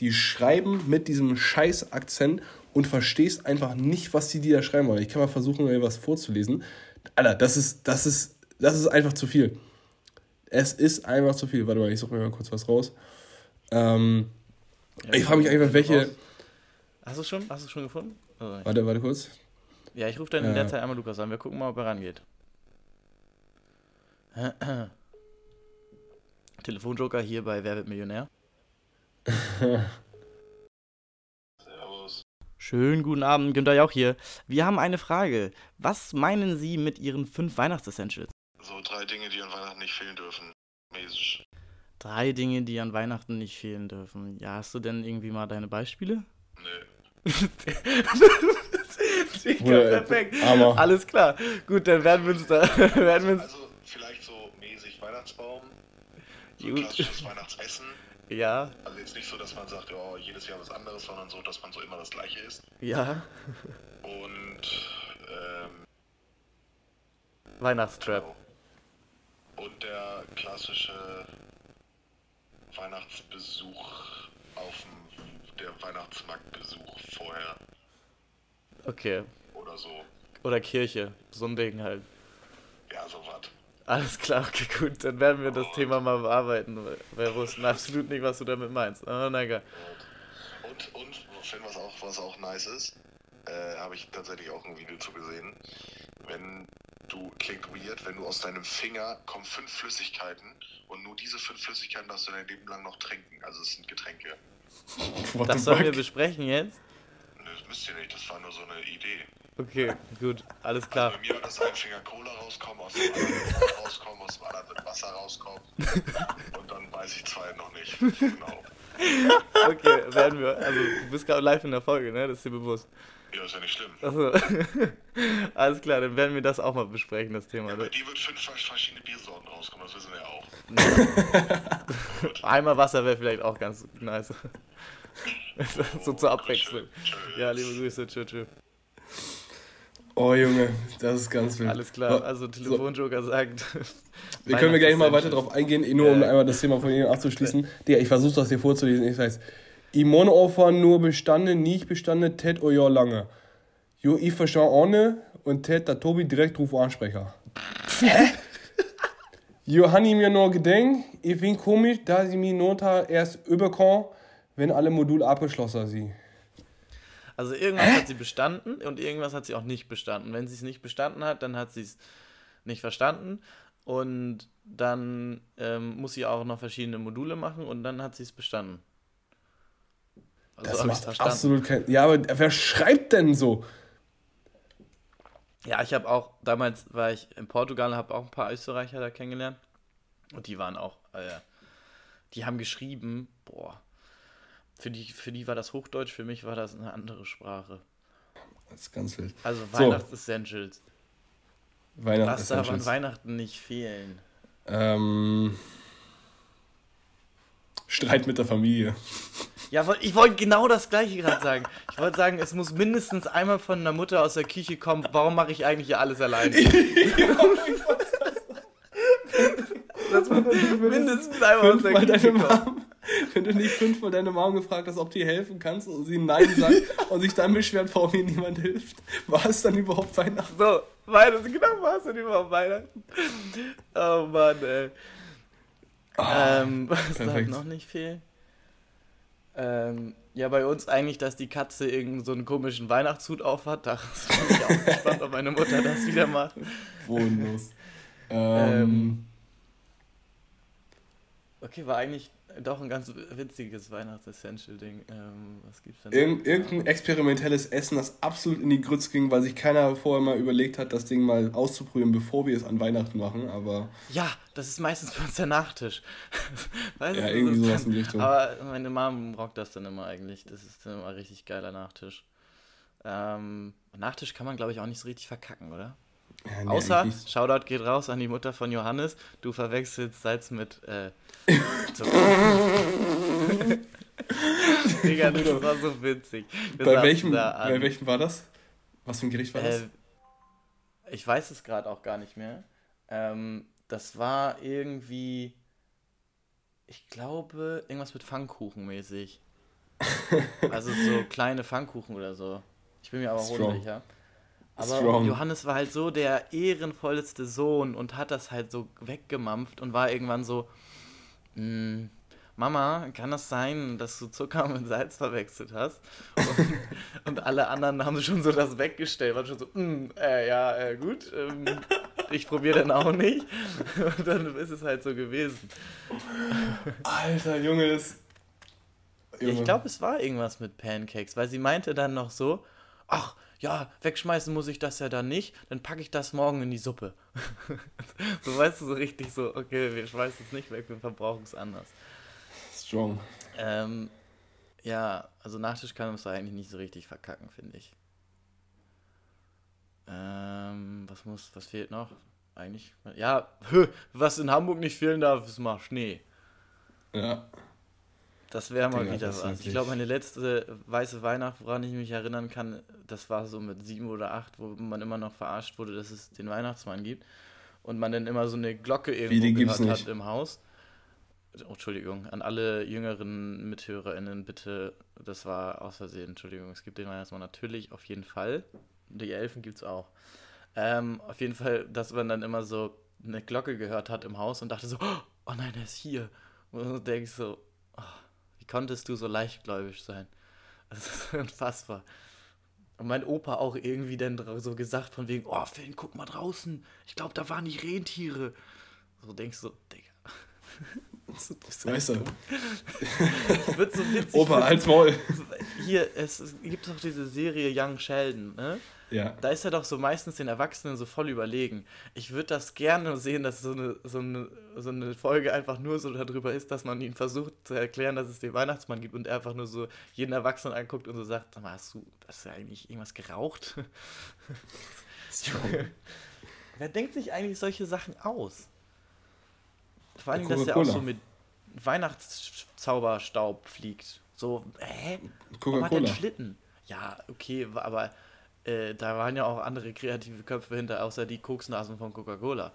Speaker 1: Die schreiben mit diesem scheiß Akzent und verstehst einfach nicht, was die dir da schreiben wollen. Ich kann mal versuchen, mir was vorzulesen. Alter, das ist, das ist, das ist einfach zu viel. Es ist einfach zu viel. Warte mal, ich suche mir mal kurz was raus. Ähm,
Speaker 2: Ja,
Speaker 1: ich frage mich einfach, welche.
Speaker 2: Hast du schon? Hast du schon gefunden? Also,
Speaker 1: Warte, warte kurz.
Speaker 2: Ja, ich rufe dann in der
Speaker 1: Äh.
Speaker 2: Zeit einmal Lukas an. Wir gucken mal, ob er rangeht. Telefonjoker hier bei Wer wird Millionär? Schönen guten Abend, Günther Jauch hier. Wir haben eine Frage. Was meinen Sie mit Ihren fünf Weihnachtsessentials?
Speaker 4: Drei Dinge, die an Weihnachten nicht fehlen dürfen. Mäßig.
Speaker 2: Drei Dinge, die an Weihnachten nicht fehlen dürfen. Ja, hast du denn irgendwie mal deine Beispiele?
Speaker 4: Nö.
Speaker 2: Digga,
Speaker 1: ey,
Speaker 2: perfekt.
Speaker 1: Hammer.
Speaker 2: Alles klar. Gut, dann werden wir uns da werden wir uns
Speaker 4: Also vielleicht so mäßig Weihnachtsbaum. So
Speaker 2: Gut.
Speaker 4: klassisches Weihnachtsessen.
Speaker 2: ja,
Speaker 4: Also jetzt nicht so, dass man sagt, oh, jedes Jahr was anderes, sondern so, dass man so immer das gleiche isst.
Speaker 2: ja,
Speaker 4: Und ähm,
Speaker 2: Weihnachtstrap.
Speaker 4: Und der klassische Weihnachtsbesuch auf dem der Weihnachtsmarktbesuch vorher
Speaker 2: Okay.
Speaker 4: oder so.
Speaker 2: Oder Kirche, so ein Ding halt.
Speaker 4: Ja, so was.
Speaker 2: Alles klar, okay, gut, dann werden wir das Thema mal bearbeiten, weil wir wussten absolut nicht, was du damit meinst. Oh, na geil.
Speaker 4: Und, und, Finn, was auch, was auch nice ist, äh, habe ich tatsächlich auch ein Video zu gesehen. Wenn du, klingt weird, wenn du aus deinem Finger kommen fünf Flüssigkeiten und nur diese fünf Flüssigkeiten darfst du dein Leben lang noch trinken. Also es sind Getränke.
Speaker 1: What
Speaker 2: Das sollen wir besprechen jetzt?
Speaker 4: Nö, Das müsst ihr nicht, das war nur so eine Idee.
Speaker 2: Okay, gut, alles klar.
Speaker 4: Bei mir wird das ein Finger Cola rauskommen, aus dem anderen rauskommen, aus dem anderen wird Wasser rauskommen. Und dann weiß ich zwei noch nicht. Genau.
Speaker 2: Okay, werden wir. Also, du bist gerade live in der Folge, ne? Das ist dir bewusst.
Speaker 4: Ja, ist ja nicht schlimm.
Speaker 2: Achso. Alles klar, dann werden wir das auch mal besprechen, das Thema.
Speaker 4: Ja, bei dir wird fünf verschiedene Biersorten rauskommen, das wissen wir ja auch.
Speaker 2: Einmal Wasser wäre vielleicht auch ganz nice. so zur Abwechslung.
Speaker 4: Tschö.
Speaker 2: Ja, liebe Grüße, tschüss, tschüss.
Speaker 1: Oh Junge, das ist ganz wild.
Speaker 2: Alles klar,
Speaker 1: So,
Speaker 2: also Telefonjoker sagt.
Speaker 1: Wir können wir gleich mal weiter drauf eingehen, nur um
Speaker 2: Ja.
Speaker 1: einmal das Thema von Ihnen abzuschließen. Digga, ich versuche das hier vorzulesen. Ich weiß, Imon Opfer nur bestanden, nicht bestanden, Ted o ja lange. Jo, ich verstehe ohne und Ted, da Tobi direkt ruf Ansprecher. Hä? Jo, han ich mir nur gedenkt, ich find komisch, da sie mir Nota erst überkommen, wenn alle Module abgeschlossen sind.
Speaker 2: Also irgendwas hat sie bestanden und irgendwas hat sie auch nicht bestanden. Wenn sie es nicht bestanden hat, dann hat sie es nicht verstanden. Und dann ähm, muss sie auch noch verschiedene Module machen und dann hat sie es bestanden. Also
Speaker 1: Das macht
Speaker 2: verstanden.
Speaker 1: absolut kein. Ja, aber wer schreibt denn so?
Speaker 2: Ja, ich habe auch, damals war ich in Portugal und habe auch ein paar Österreicher da kennengelernt. Und die waren auch, äh, die haben geschrieben, boah, für die, für die war das Hochdeutsch, für mich war das eine andere Sprache.
Speaker 1: Das ist ganz wild.
Speaker 2: Also
Speaker 1: So.
Speaker 2: Weihnachtsessentials.
Speaker 1: Weihnachten
Speaker 2: Was darf an. Weihnachten nicht fehlen?
Speaker 1: Ähm, Streit mit der Familie.
Speaker 2: Ja, ich wollte genau das gleiche gerade sagen. Ich wollte sagen, es muss mindestens einmal von einer Mutter aus der Küche kommen, warum mache ich eigentlich hier alles alleine? das muss mindestens einmal aus der Küche.
Speaker 1: Mom, wenn du nicht fünfmal deine Mom gefragt hast, ob du ihr helfen kannst und sie Nein sagt und sich dann beschwert, warum ihr niemand hilft, war es dann überhaupt Weihnachten?
Speaker 2: So, Weihnachten, genau, was denn überhaupt Weihnachten? Oh Mann, ey. Ähm, was
Speaker 1: perfekt.
Speaker 2: noch nicht fehlen? Ähm, ja, bei uns eigentlich, dass die Katze irgendeinen so einen komischen Weihnachtshut aufhat. Da bin ich auch gespannt, ob meine Mutter das wieder macht.
Speaker 1: Bodenlos.
Speaker 2: Ähm,
Speaker 1: Ähm,
Speaker 2: Okay, war eigentlich doch ein ganz witziges Weihnachts-Essential-Ding. Ähm, was gibt's denn?
Speaker 1: irgend, irgendein experimentelles Essen, das absolut in die Grütze ging, weil sich keiner vorher mal überlegt hat, das Ding mal auszuprobieren, bevor wir es an Weihnachten machen. Aber
Speaker 2: Ja, das ist meistens bei uns der Nachtisch. weißt
Speaker 1: Ja,
Speaker 2: du,
Speaker 1: irgendwie sowas
Speaker 2: dann-
Speaker 1: in die Richtung.
Speaker 2: Aber meine Mom rockt das dann immer eigentlich. Das ist dann immer richtig geiler Nachtisch. Ähm, Nachtisch kann man, glaube ich, auch nicht so richtig verkacken, oder?
Speaker 1: Ja, nee,
Speaker 2: Außer. Shoutout geht raus an die Mutter von Johannes, du verwechselst Salz mit äh, Zucker. Digga, das war so witzig. Wir
Speaker 1: Bei welchem, bei welchem war das? Was für ein Gericht war das?
Speaker 2: Äh, ich weiß es gerade auch gar nicht mehr. Ähm, das war irgendwie, ich glaube, irgendwas mit Pfannkuchen mäßig. also so kleine Pfannkuchen oder so. Ich bin mir aber unsicher. Aber
Speaker 1: Strong.
Speaker 2: Johannes war halt so der ehrenvollste Sohn und hat das halt so weggemampft und war irgendwann so, "Mm, Mama, kann das sein, dass du Zucker mit Salz verwechselt hast? Und, und alle anderen haben schon so das weggestellt, waren schon so, "Mm, äh, ja, äh, gut, ähm, ich probiere dann auch nicht. Und dann ist es halt so gewesen.
Speaker 1: Alter, Junge, das.
Speaker 2: Ich glaube, es war irgendwas mit Pancakes, weil sie meinte dann noch so, ach, ja, wegschmeißen muss ich das ja dann nicht, dann packe ich das morgen in die Suppe. so weißt du, so richtig so, okay, wir schmeißen es nicht weg, wir verbrauchen es anders.
Speaker 1: Strong.
Speaker 2: Ähm, ja, also Nachtisch kann man es eigentlich nicht so richtig verkacken, finde ich. Ähm, was muss, was fehlt noch? Eigentlich, ja, was in Hamburg nicht fehlen darf, ist mal Schnee.
Speaker 1: Ja.
Speaker 2: Das wäre mal
Speaker 1: Digga,
Speaker 2: wieder was. Ich
Speaker 1: wirklich-
Speaker 2: glaube, meine letzte weiße Weihnacht, woran ich mich erinnern kann, das war so mit sieben oder acht, wo man immer noch verarscht wurde, dass es den Weihnachtsmann gibt. Und man dann immer so eine Glocke irgendwo gehört
Speaker 1: nicht.
Speaker 2: hat im Haus. Oh, Entschuldigung, an alle jüngeren MithörerInnen bitte, das war aus Versehen, Entschuldigung, es gibt den Weihnachtsmann natürlich, auf jeden Fall. Die Elfen gibt es auch. Ähm, auf jeden Fall, dass man dann immer so eine Glocke gehört hat im Haus und dachte so, oh nein, er ist hier. Und du denkst so, wie konntest du so leichtgläubig sein? Das ist unfassbar. Und mein Opa auch irgendwie dann so gesagt von wegen, oh Finn, guck mal draußen, ich glaube, da waren die Rentiere. So denkst du, Digga. Das ist so
Speaker 1: Weißt du,
Speaker 2: dumm. Ich würd so witzig
Speaker 1: Opa, halt's Maul.
Speaker 2: Hier, es, es gibt doch diese Serie Young Sheldon, ne?
Speaker 1: Ja.
Speaker 2: Da ist er doch so meistens den Erwachsenen so voll überlegen. Ich würde das gerne sehen, dass so eine, so, eine, so eine Folge einfach nur so darüber ist, dass man ihn versucht zu erklären, dass es den Weihnachtsmann gibt und er einfach nur so jeden Erwachsenen anguckt und so sagt, sag mal, hast du, hast du eigentlich irgendwas geraucht? Wer denkt sich eigentlich solche Sachen aus? Vor allem, dass er auch so mit Weihnachtszauberstaub fliegt. So, hä? Warum hat er einen. Schlitten? Ja, okay, aber äh, da waren ja auch andere kreative Köpfe hinter, außer die Koksnasen von Coca-Cola.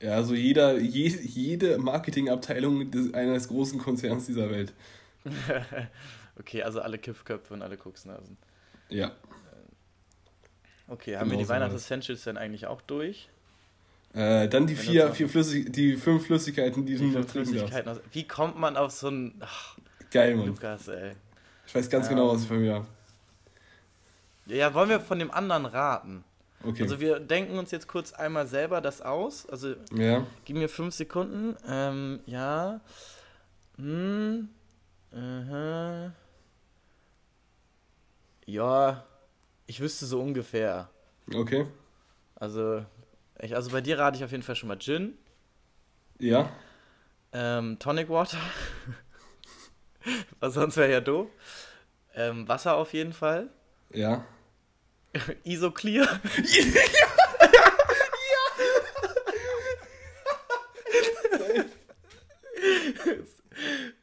Speaker 1: Ja, also jeder, je, jede Marketingabteilung des, eines großen Konzerns dieser Welt.
Speaker 2: okay, also alle Kiffköpfe und alle Koksnasen.
Speaker 1: Ja.
Speaker 2: Okay, haben wir
Speaker 1: Genau
Speaker 2: die
Speaker 1: so.
Speaker 2: Weihnachts-Essentials dann eigentlich auch durch?
Speaker 1: Äh, dann die vier, vier Flüssig, die fünf Flüssigkeiten, die,
Speaker 2: Die
Speaker 1: du noch trinken darfst.
Speaker 2: Wie kommt man auf so ein. Ach,
Speaker 1: Geil, Mann.
Speaker 2: Lukas, ey.
Speaker 1: Ich weiß ganz
Speaker 2: Ja.
Speaker 1: genau, was ich von mir habe.
Speaker 2: Ja, wollen wir von dem anderen raten?
Speaker 1: Okay.
Speaker 2: Also, wir denken uns jetzt kurz einmal selber das aus. Also,
Speaker 1: ja.
Speaker 2: Gib mir fünf Sekunden. Ähm, ja. Hm. Aha. Ja. Ich wüsste so ungefähr.
Speaker 1: Okay.
Speaker 2: Also, ich, also bei dir rate ich auf jeden Fall schon mal Gin.
Speaker 1: Ja.
Speaker 2: Ähm, Tonic Water. Was sonst wäre ja doof. Ähm, Wasser auf jeden Fall.
Speaker 1: Ja.
Speaker 2: Isoclear.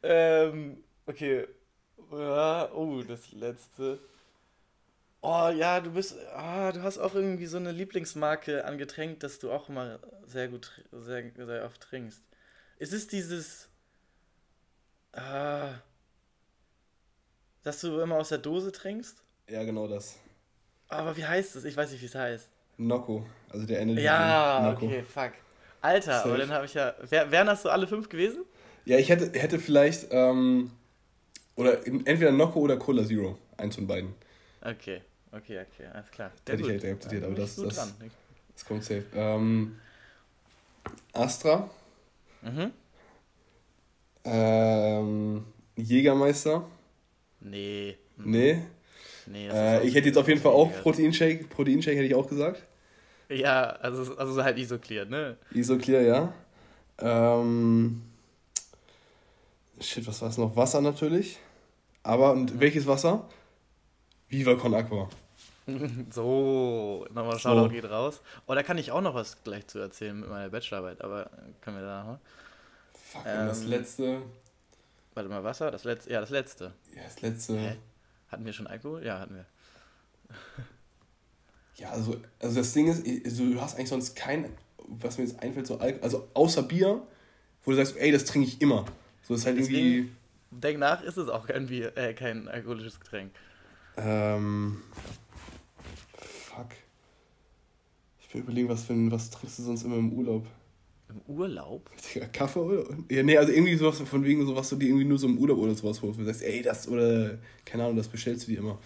Speaker 2: ähm, okay. Ja, oh, das letzte. Oh ja, du bist. Ah, du hast auch irgendwie so eine Lieblingsmarke an Getränk, das du auch immer sehr gut, sehr, sehr oft trinkst. Ist es dieses. Ah. Dass du immer aus der Dose trinkst?
Speaker 1: Ja, genau das.
Speaker 2: Aber wie heißt es? Ich weiß nicht, wie es heißt.
Speaker 1: Nocco. Also der Ende.
Speaker 2: Ja, okay, fuck. Alter,
Speaker 1: Safe.
Speaker 2: aber dann habe ich ja. Wär, wären das so alle fünf gewesen?
Speaker 1: Ja, ich hätte, hätte vielleicht. Ähm, oder entweder Nocco oder Cola Zero. Eins von beiden.
Speaker 2: Okay, okay, okay, alles klar.
Speaker 1: Hätte ich halt akzeptiert, aber das- das-
Speaker 2: dran.
Speaker 1: Das kommt safe. Ähm, Astra.
Speaker 2: Mhm.
Speaker 1: Ähm, Jägermeister.
Speaker 2: Nee.
Speaker 1: Nee.
Speaker 2: Nee, ist
Speaker 1: Äh, ich hätte jetzt auf jeden Fall auch. Proteinshake. Proteinshake hätte ich auch gesagt.
Speaker 2: Ja, also, also halt isoclear, ne?
Speaker 1: Isoclear, ja. Ähm, shit, was war es noch? Wasser natürlich. Aber, und welches Wasser? Viva Con Aqua.
Speaker 2: So, nochmal Shoutout geht raus. Oh, da kann ich auch noch was gleich zu erzählen mit meiner Bachelorarbeit, aber können wir da noch?
Speaker 1: Fuck, und das
Speaker 2: Ähm,
Speaker 1: letzte.
Speaker 2: Warte mal, Wasser? Das letzte? Ja, das letzte.
Speaker 1: Ja, das letzte.
Speaker 2: Hä? Hatten wir schon Alkohol? Ja, hatten wir.
Speaker 1: Ja, also, also das Ding ist, also du hast eigentlich sonst kein, was mir jetzt einfällt, so Alk also außer Bier, wo du sagst, ey, das trinke ich immer. So ist halt irgendwie.
Speaker 2: Deswegen, denk nach, ist es auch kein Bier, äh, kein alkoholisches Getränk.
Speaker 1: Ähm. Fuck. Ich will überlegen, was, für ein, was trinkst du sonst immer im Urlaub?
Speaker 2: Im Urlaub?
Speaker 1: Digga, Kaffee oder? Ja, nee, also irgendwie sowas von wegen sowas, du dir irgendwie nur so im Urlaub oder sowas holst. Du sagst, ey, das oder, keine Ahnung, das bestellst du dir immer.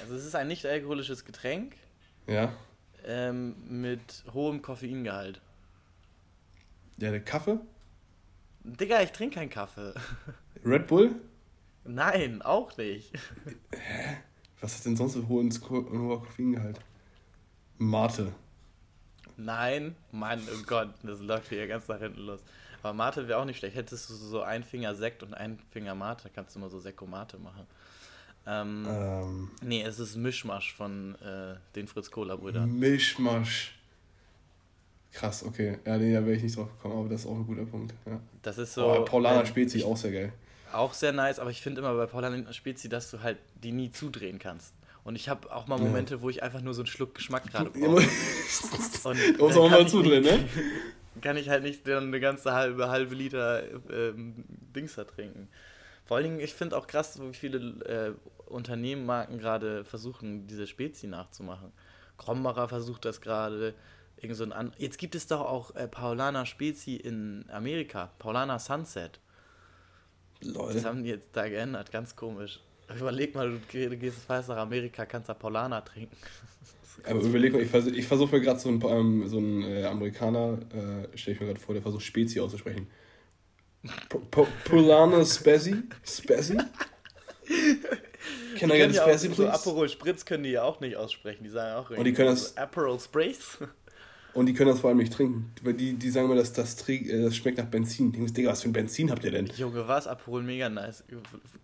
Speaker 2: Also es ist ein nicht alkoholisches Getränk
Speaker 1: Ja?
Speaker 2: ähm, mit hohem Koffeingehalt.
Speaker 1: Ja, der Kaffee?
Speaker 2: Digga, ich trinke keinen Kaffee.
Speaker 1: Red Bull?
Speaker 2: Nein, auch nicht.
Speaker 1: Was hat denn sonst so hohes Ko hoher Koffeingehalt? Mate.
Speaker 2: Nein, Mann, oh Gott, das läuft hier ganz nach hinten los. Aber Mate wäre auch nicht schlecht. Hättest du so ein Finger Sekt und ein Finger Mate, kannst du mal so Sekko-Mate machen. Ähm,
Speaker 1: Ähm,
Speaker 2: nee, es ist Mischmasch von äh, den Fritz-Cola-Brüdern.
Speaker 1: Mischmasch. Krass, okay. Ja, nee, da wäre ich nicht drauf gekommen, aber das ist auch ein guter Punkt. Ja.
Speaker 2: Das ist so.
Speaker 1: So, oh, Paulaner Spezi, auch sehr geil.
Speaker 2: Auch sehr nice, aber ich finde immer bei Paulaner Spezi, dass du halt die nie zudrehen kannst. Und ich habe auch mal
Speaker 1: Ja.
Speaker 2: Momente, wo ich einfach nur so einen Schluck Geschmack gerade
Speaker 1: Ja,
Speaker 2: brauche.
Speaker 1: muss
Speaker 2: Und
Speaker 1: muss auch mal zudrehen,
Speaker 2: nicht-
Speaker 1: ne?
Speaker 2: kann ich halt nicht dann eine ganze halbe, halbe Liter ähm, Dings da trinken. Vor allen Dingen, ich finde auch krass, wie viele äh, Unternehmen, Marken gerade versuchen, diese Spezi nachzumachen. Krombacher versucht das gerade. Irgend so ein an Jetzt gibt es doch auch äh, Paulaner Spezi in Amerika. Paulaner Sunset. Das
Speaker 1: Lol.
Speaker 2: haben die jetzt da geändert, ganz komisch. Überleg mal, du, geh- du gehst fast nach Amerika, kannst da Paulaner trinken.
Speaker 1: Aber überleg mal, ich versuche versuch mir gerade so einen, ähm, so einen äh, Amerikaner, äh, stelle ich mir gerade vor, der versucht Spezi auszusprechen. Po- Po- Paulaner Spezi? Spezi? Can I
Speaker 2: Die
Speaker 1: get
Speaker 2: können ja
Speaker 1: a
Speaker 2: auch,
Speaker 1: Spezi,
Speaker 2: so
Speaker 1: please?
Speaker 2: Aperol Spritz können die ja auch nicht aussprechen. Die sagen auch
Speaker 1: Und die können
Speaker 2: irgendwie
Speaker 1: das-
Speaker 2: so Aperol Sprays.
Speaker 1: Und die können das vor allem nicht trinken. Weil die, die sagen immer, dass das, äh, das schmeckt nach Benzin. Ich denke, Digga, was für ein Benzin habt ihr denn?
Speaker 2: Junge, war es Aperol mega nice.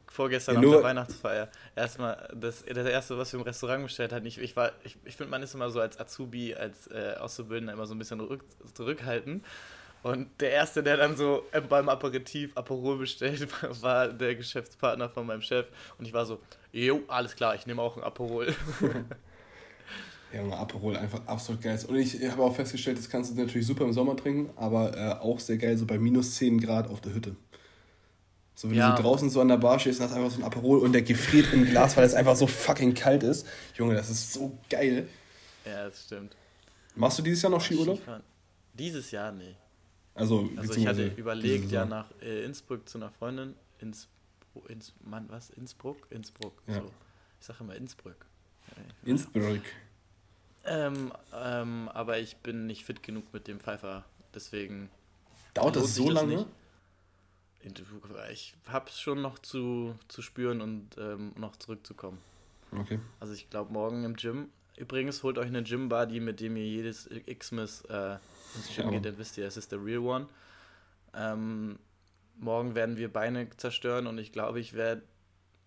Speaker 2: Vorgestern
Speaker 1: Ja,
Speaker 2: auf der Weihnachtsfeier. Erstmal, das, das erste, was wir im Restaurant bestellt hatten, ich, ich war, ich, ich finde, man ist immer so als Azubi, als äh, Auszubildender immer so ein bisschen rück, zurückhaltend. Und der erste, der dann so beim Aperitif Aperol bestellt, war, war der Geschäftspartner von meinem Chef. Und ich war so, jo, alles klar, ich nehme auch ein Aperol.
Speaker 1: Ja, Aperol einfach absolut geil. Und ich habe auch festgestellt, das kannst du natürlich super im Sommer trinken, aber äh, auch sehr geil so bei minus 10 Grad auf der Hütte. So, wenn
Speaker 2: Ja.
Speaker 1: du so draußen so an der Bar stehst hast einfach so ein Aperol und der gefriert im Glas, weil es einfach so fucking kalt ist. Junge, das ist so geil.
Speaker 2: ja, das stimmt.
Speaker 1: Machst du dieses Jahr noch Skiurlaub?
Speaker 2: Dieses Jahr, nee.
Speaker 1: Also,
Speaker 2: Also ich hatte überlegt, ja nach äh, Innsbruck zu einer Freundin. Ins, ins, Mann, was? Innsbruck? Innsbruck.
Speaker 1: Ja.
Speaker 2: So. Ich sage immer Innsbruck.
Speaker 1: Innsbruck.
Speaker 2: Ähm, ähm, aber ich bin nicht fit genug mit dem Pfeifer. Deswegen.
Speaker 1: Dauert das so lange?
Speaker 2: nicht. Ich hab's schon noch zu, zu spüren und ähm, noch zurückzukommen.
Speaker 1: Okay.
Speaker 2: Also ich glaube morgen im Gym. Übrigens holt euch eine Gym-Buddy, mit dem ihr jedes Xmas äh, ins Gym
Speaker 1: Ja.
Speaker 2: geht, dann wisst ihr, es ist der Real One. Ähm, morgen werden wir Beine zerstören und ich glaube, ich werde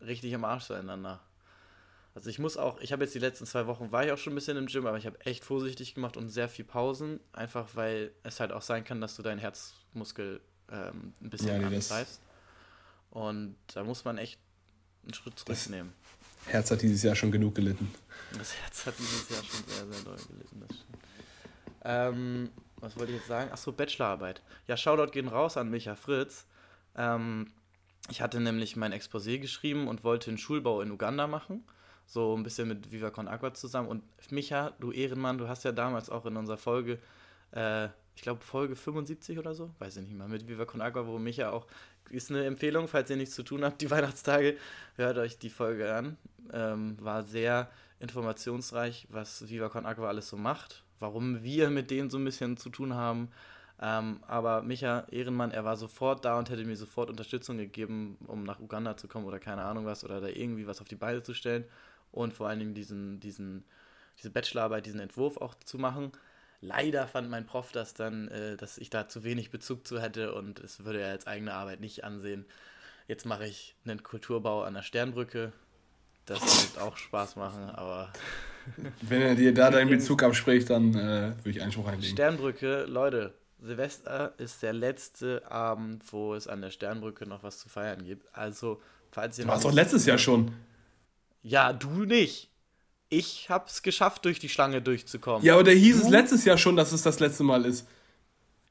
Speaker 2: richtig am Arsch sein danach. Also ich muss auch, ich habe jetzt die letzten zwei Wochen, war ich auch schon ein bisschen im Gym, aber ich habe echt vorsichtig gemacht und sehr viel Pausen, einfach weil es halt auch sein kann, dass du deinen Herzmuskel ähm, ein bisschen
Speaker 1: Ja, das-
Speaker 2: angreifst. Und da muss man echt einen Schritt
Speaker 1: Das-
Speaker 2: zurücknehmen.
Speaker 1: Herz hat dieses Jahr schon genug gelitten.
Speaker 2: Das Herz hat dieses Jahr schon sehr, sehr doll gelitten, das stimmt. Ähm, was wollte ich jetzt sagen? Achso, Bachelorarbeit. Ja, Shoutout gehen raus an Micha Fritz. Ähm, ich hatte nämlich mein Exposé geschrieben und wollte einen Schulbau in Uganda machen. So ein bisschen mit Viva Con Agua zusammen. Und Micha, du Ehrenmann, du hast ja damals auch in unserer Folge, äh, ich glaube Folge 75 oder so, weiß ich nicht mal, mit Viva Con Agua, wo Micha auch, ist eine Empfehlung, falls ihr nichts zu tun habt, die Weihnachtstage, hört euch die Folge an. Ähm, war sehr informationsreich, was Viva Con Agua alles so macht, warum wir mit denen so ein bisschen zu tun haben. Ähm, aber Micha Ehrenmann, er war sofort da und hätte mir sofort Unterstützung gegeben, um nach Uganda zu kommen oder keine Ahnung was oder da irgendwie was auf die Beine zu stellen und vor allen Dingen diesen, diesen, diese Bachelorarbeit, diesen Entwurf auch zu machen. Leider fand mein Prof das dann, äh, dass ich da zu wenig Bezug zu hätte und es würde er als eigene Arbeit nicht ansehen. Jetzt mache ich einen Kulturbau an der Sternbrücke Das wird auch Spaß machen, aber.
Speaker 1: Wenn er dir da deinen Bezug abspricht, dann äh, würde ich Einspruch einlegen.
Speaker 2: Sternbrücke, Leute, Silvester ist der letzte Abend, wo es an der Sternbrücke noch was zu feiern gibt. Also, falls ihr noch
Speaker 1: warst doch letztes Jahr schon.
Speaker 2: Ja, du nicht. Ich hab's geschafft, durch die Schlange durchzukommen.
Speaker 1: Ja, aber da hieß es letztes Jahr schon, dass es das letzte Mal ist.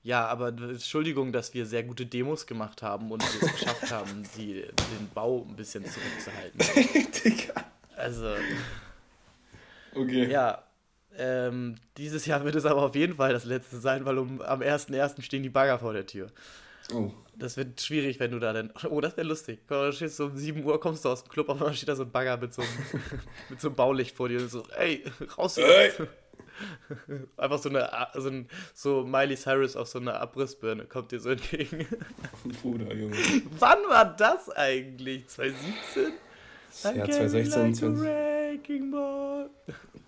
Speaker 2: Ja, aber Entschuldigung, dass wir sehr gute Demos gemacht haben und es geschafft haben, die, den Bau ein bisschen zurückzuhalten.
Speaker 1: Digga.
Speaker 2: Also,
Speaker 1: Okay.
Speaker 2: ja. Ähm, dieses Jahr wird es aber auf jeden Fall das letzte sein, weil um, am 1.1. stehen die Bagger vor der Tür.
Speaker 1: Oh.
Speaker 2: Das wird schwierig, wenn du da dann. Oh, das wäre lustig. Du stehst so um 7 Uhr, kommst du aus dem Club, auf einmal steht da so ein Bagger mit so einem, mit so einem Baulicht vor dir und so, ey, raus hier.
Speaker 1: Ey.
Speaker 2: Einfach so eine, so, ein, so Miley Cyrus auf so einer Abrissbirne kommt dir so entgegen.
Speaker 1: Bruder, Junge.
Speaker 2: Wann war das eigentlich? 2017?
Speaker 1: Ja, 2016, 20,
Speaker 2: Wrecking Ball.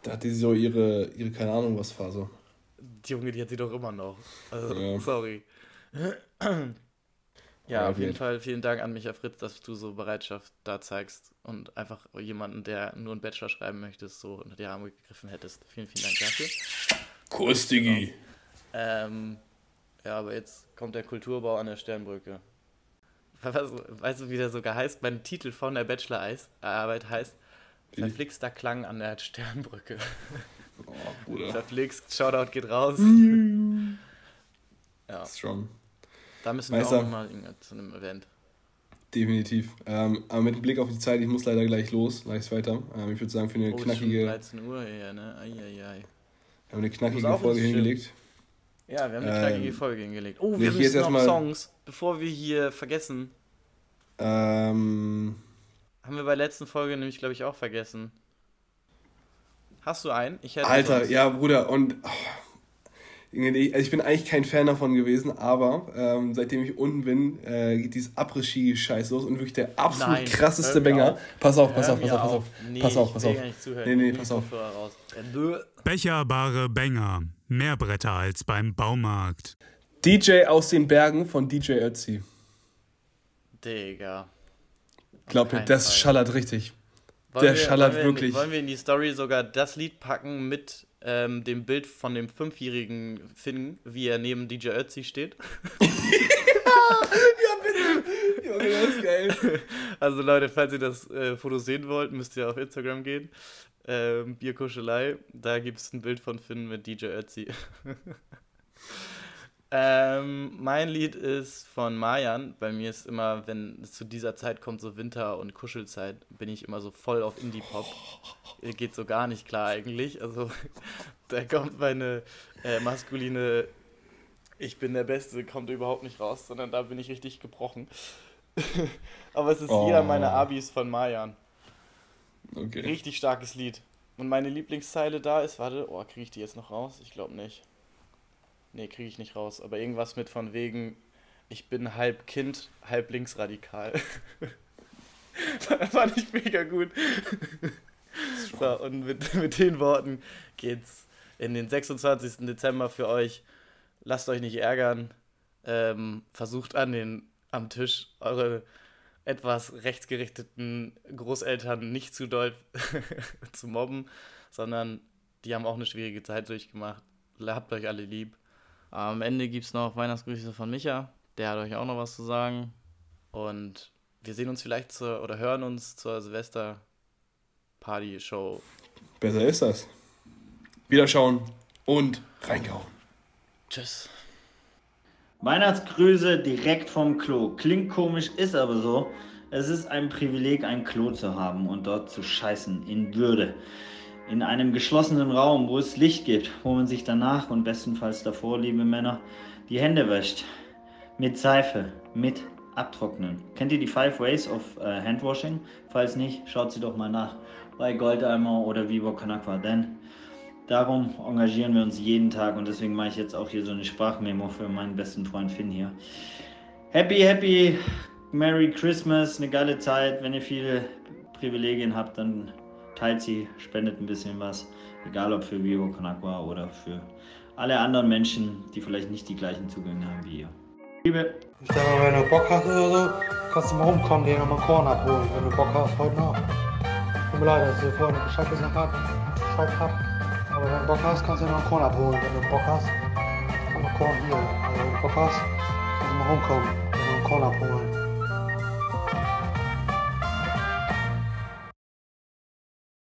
Speaker 1: da hatte sie so ihre, ihre keine Ahnung was Phase.
Speaker 2: Die Junge, die hat sie doch immer noch. Also,
Speaker 1: Ja.
Speaker 2: sorry. Ja,
Speaker 1: Ja,
Speaker 2: auf jeden. Fall vielen Dank an Micha Fritz, dass du so Bereitschaft da zeigst und einfach jemanden, der nur einen Bachelor schreiben möchtest, so unter die Arme gegriffen hättest. Vielen, vielen Dank dafür.
Speaker 1: Kuss, Diggi.
Speaker 2: Ähm, ja, aber jetzt kommt der Kulturbau an der Sternbrücke. Was, weißt du, wie der sogar heißt? Mein Titel von der Bachelorarbeit heißt? Verflixter Klang an der Sternbrücke.
Speaker 1: Oh, Bruder.
Speaker 2: Verflixt, Shoutout geht raus. ja,
Speaker 1: Strong.
Speaker 2: Da müssen wir
Speaker 1: Meister.
Speaker 2: auch nochmal zu einem Event.
Speaker 1: Definitiv. Ähm, aber mit Blick auf die Zeit, ich muss leider gleich los, gleich weiter. Ähm, ich würde sagen, für eine
Speaker 2: Oh,
Speaker 1: knackige,
Speaker 2: 13 Uhr hier, ne? Eieiei.
Speaker 1: wir haben eine knackige Folge hingelegt.
Speaker 2: Ja, wir haben eine
Speaker 1: Ähm,
Speaker 2: knackige Folge hingelegt. Oh,
Speaker 1: nee,
Speaker 2: wir
Speaker 1: ist
Speaker 2: müssen noch Songs, bevor wir hier vergessen.
Speaker 1: Ähm,
Speaker 2: Haben wir bei der letzten Folge nämlich, glaube ich, auch vergessen. Hast du einen? Ich hätte
Speaker 1: Alter, ja, Bruder, und oh, also ich bin eigentlich kein Fan davon gewesen, aber ähm, seitdem ich unten bin, äh, geht dieses Après-Ski-Scheiß los und wirklich der absolut
Speaker 2: Nein,
Speaker 1: krasseste Banger. Pass auf, pass auf, pass auf, pass auf.
Speaker 2: Nee,
Speaker 1: pass auf,
Speaker 2: ich
Speaker 1: pass
Speaker 2: will
Speaker 1: auf.
Speaker 2: gar nicht zuhören.
Speaker 1: Nee, nee, pass auf.
Speaker 2: Nö.
Speaker 5: Becherbare Banger. Mehr Bretter als beim Baumarkt.
Speaker 1: DJ aus den Bergen von DJ Ötzi.
Speaker 2: Digga.
Speaker 1: Glaub mir, das
Speaker 2: Fall.
Speaker 1: schallert richtig.
Speaker 2: Wollen
Speaker 1: Der
Speaker 2: wir-
Speaker 1: schallert
Speaker 2: wollen wir,
Speaker 1: wirklich.
Speaker 2: Wollen wir in die Story sogar das Lied packen mit ähm, dem Bild von dem fünfjährigen Finn, wie er neben DJ Ötzi steht?
Speaker 1: Junge, das ist geil.
Speaker 2: Also Leute, falls ihr das äh, Foto sehen wollt, müsst ihr auf Instagram gehen. Ähm, Bierkuschelei, da gibt es ein Bild von Finn mit DJ Ötzi. ähm, mein Lied ist von Mayan. Bei mir ist immer, wenn es zu dieser Zeit kommt, so Winter- und Kuschelzeit, bin ich immer so voll auf Indie-Pop. Geht so gar nicht klar eigentlich. Also da kommt meine äh, maskuline Ich bin der Beste, kommt überhaupt nicht raus, sondern da bin ich richtig gebrochen. Aber es ist
Speaker 1: Oh.
Speaker 2: jeder meiner Abis von Mayan.
Speaker 1: Okay.
Speaker 2: Richtig starkes Lied. Und meine Lieblingszeile da ist, warte, oh, kriege ich die jetzt noch raus? Ich glaube nicht. Nee, kriege ich nicht raus. Aber irgendwas mit von wegen, ich bin halb Kind, halb linksradikal. Fand ich mega gut. so, und mit, mit den Worten geht's in den 26. Dezember für euch. Lasst euch nicht ärgern. Ähm, versucht an den, am Tisch eure etwas rechtsgerichteten Großeltern nicht zu doll zu mobben, sondern die haben auch eine schwierige Zeit durchgemacht. Habt euch alle lieb. Am Ende gibt es noch Weihnachtsgrüße von Micha. Der hat euch auch noch was zu sagen. Und wir sehen uns vielleicht zur, oder hören uns zur Silvester-Party-Show.
Speaker 1: Besser ist das. Wiederschauen und reingehauen.
Speaker 2: Tschüss.
Speaker 6: Weihnachtsgrüße direkt vom Klo. Klingt komisch, ist aber so. Es ist ein Privileg, ein Klo zu haben und dort zu scheißen in Würde. In einem geschlossenen Raum, wo es Licht gibt, wo man sich danach und bestenfalls davor, liebe Männer, die Hände wäscht. Mit Seife, mit Abtrocknen. Kennt ihr die Five Ways of äh, Handwashing? Falls nicht, schaut sie doch mal nach bei Goldeimer oder Vivo Kanakwa. Denn Darum engagieren wir uns jeden Tag und deswegen mache ich jetzt auch hier so eine Sprachmemo für meinen besten Freund Finn hier. Happy, happy, Merry Christmas, eine geile Zeit. Wenn ihr viele Privilegien habt, dann teilt sie, spendet ein bisschen was. Egal ob für Vivo Con oder für alle anderen Menschen, die vielleicht nicht die gleichen Zugänge haben wie ihr. Liebe.
Speaker 7: Ich mal, wenn du Bock hast oder so, kannst du mal rumkommen, dir nochmal Korn abholen, wenn du Bock hast, heute noch. Tut mir leid, dass dir vorhin nicht Bescheid gesagt hab. Aber wenn du Bock hast, kannst du dir noch Korn abholen. Wenn du Bock hast, noch Korn hier. Also wenn du Bock hast, kannst du mal rumkommen. Du einen Korn abholen.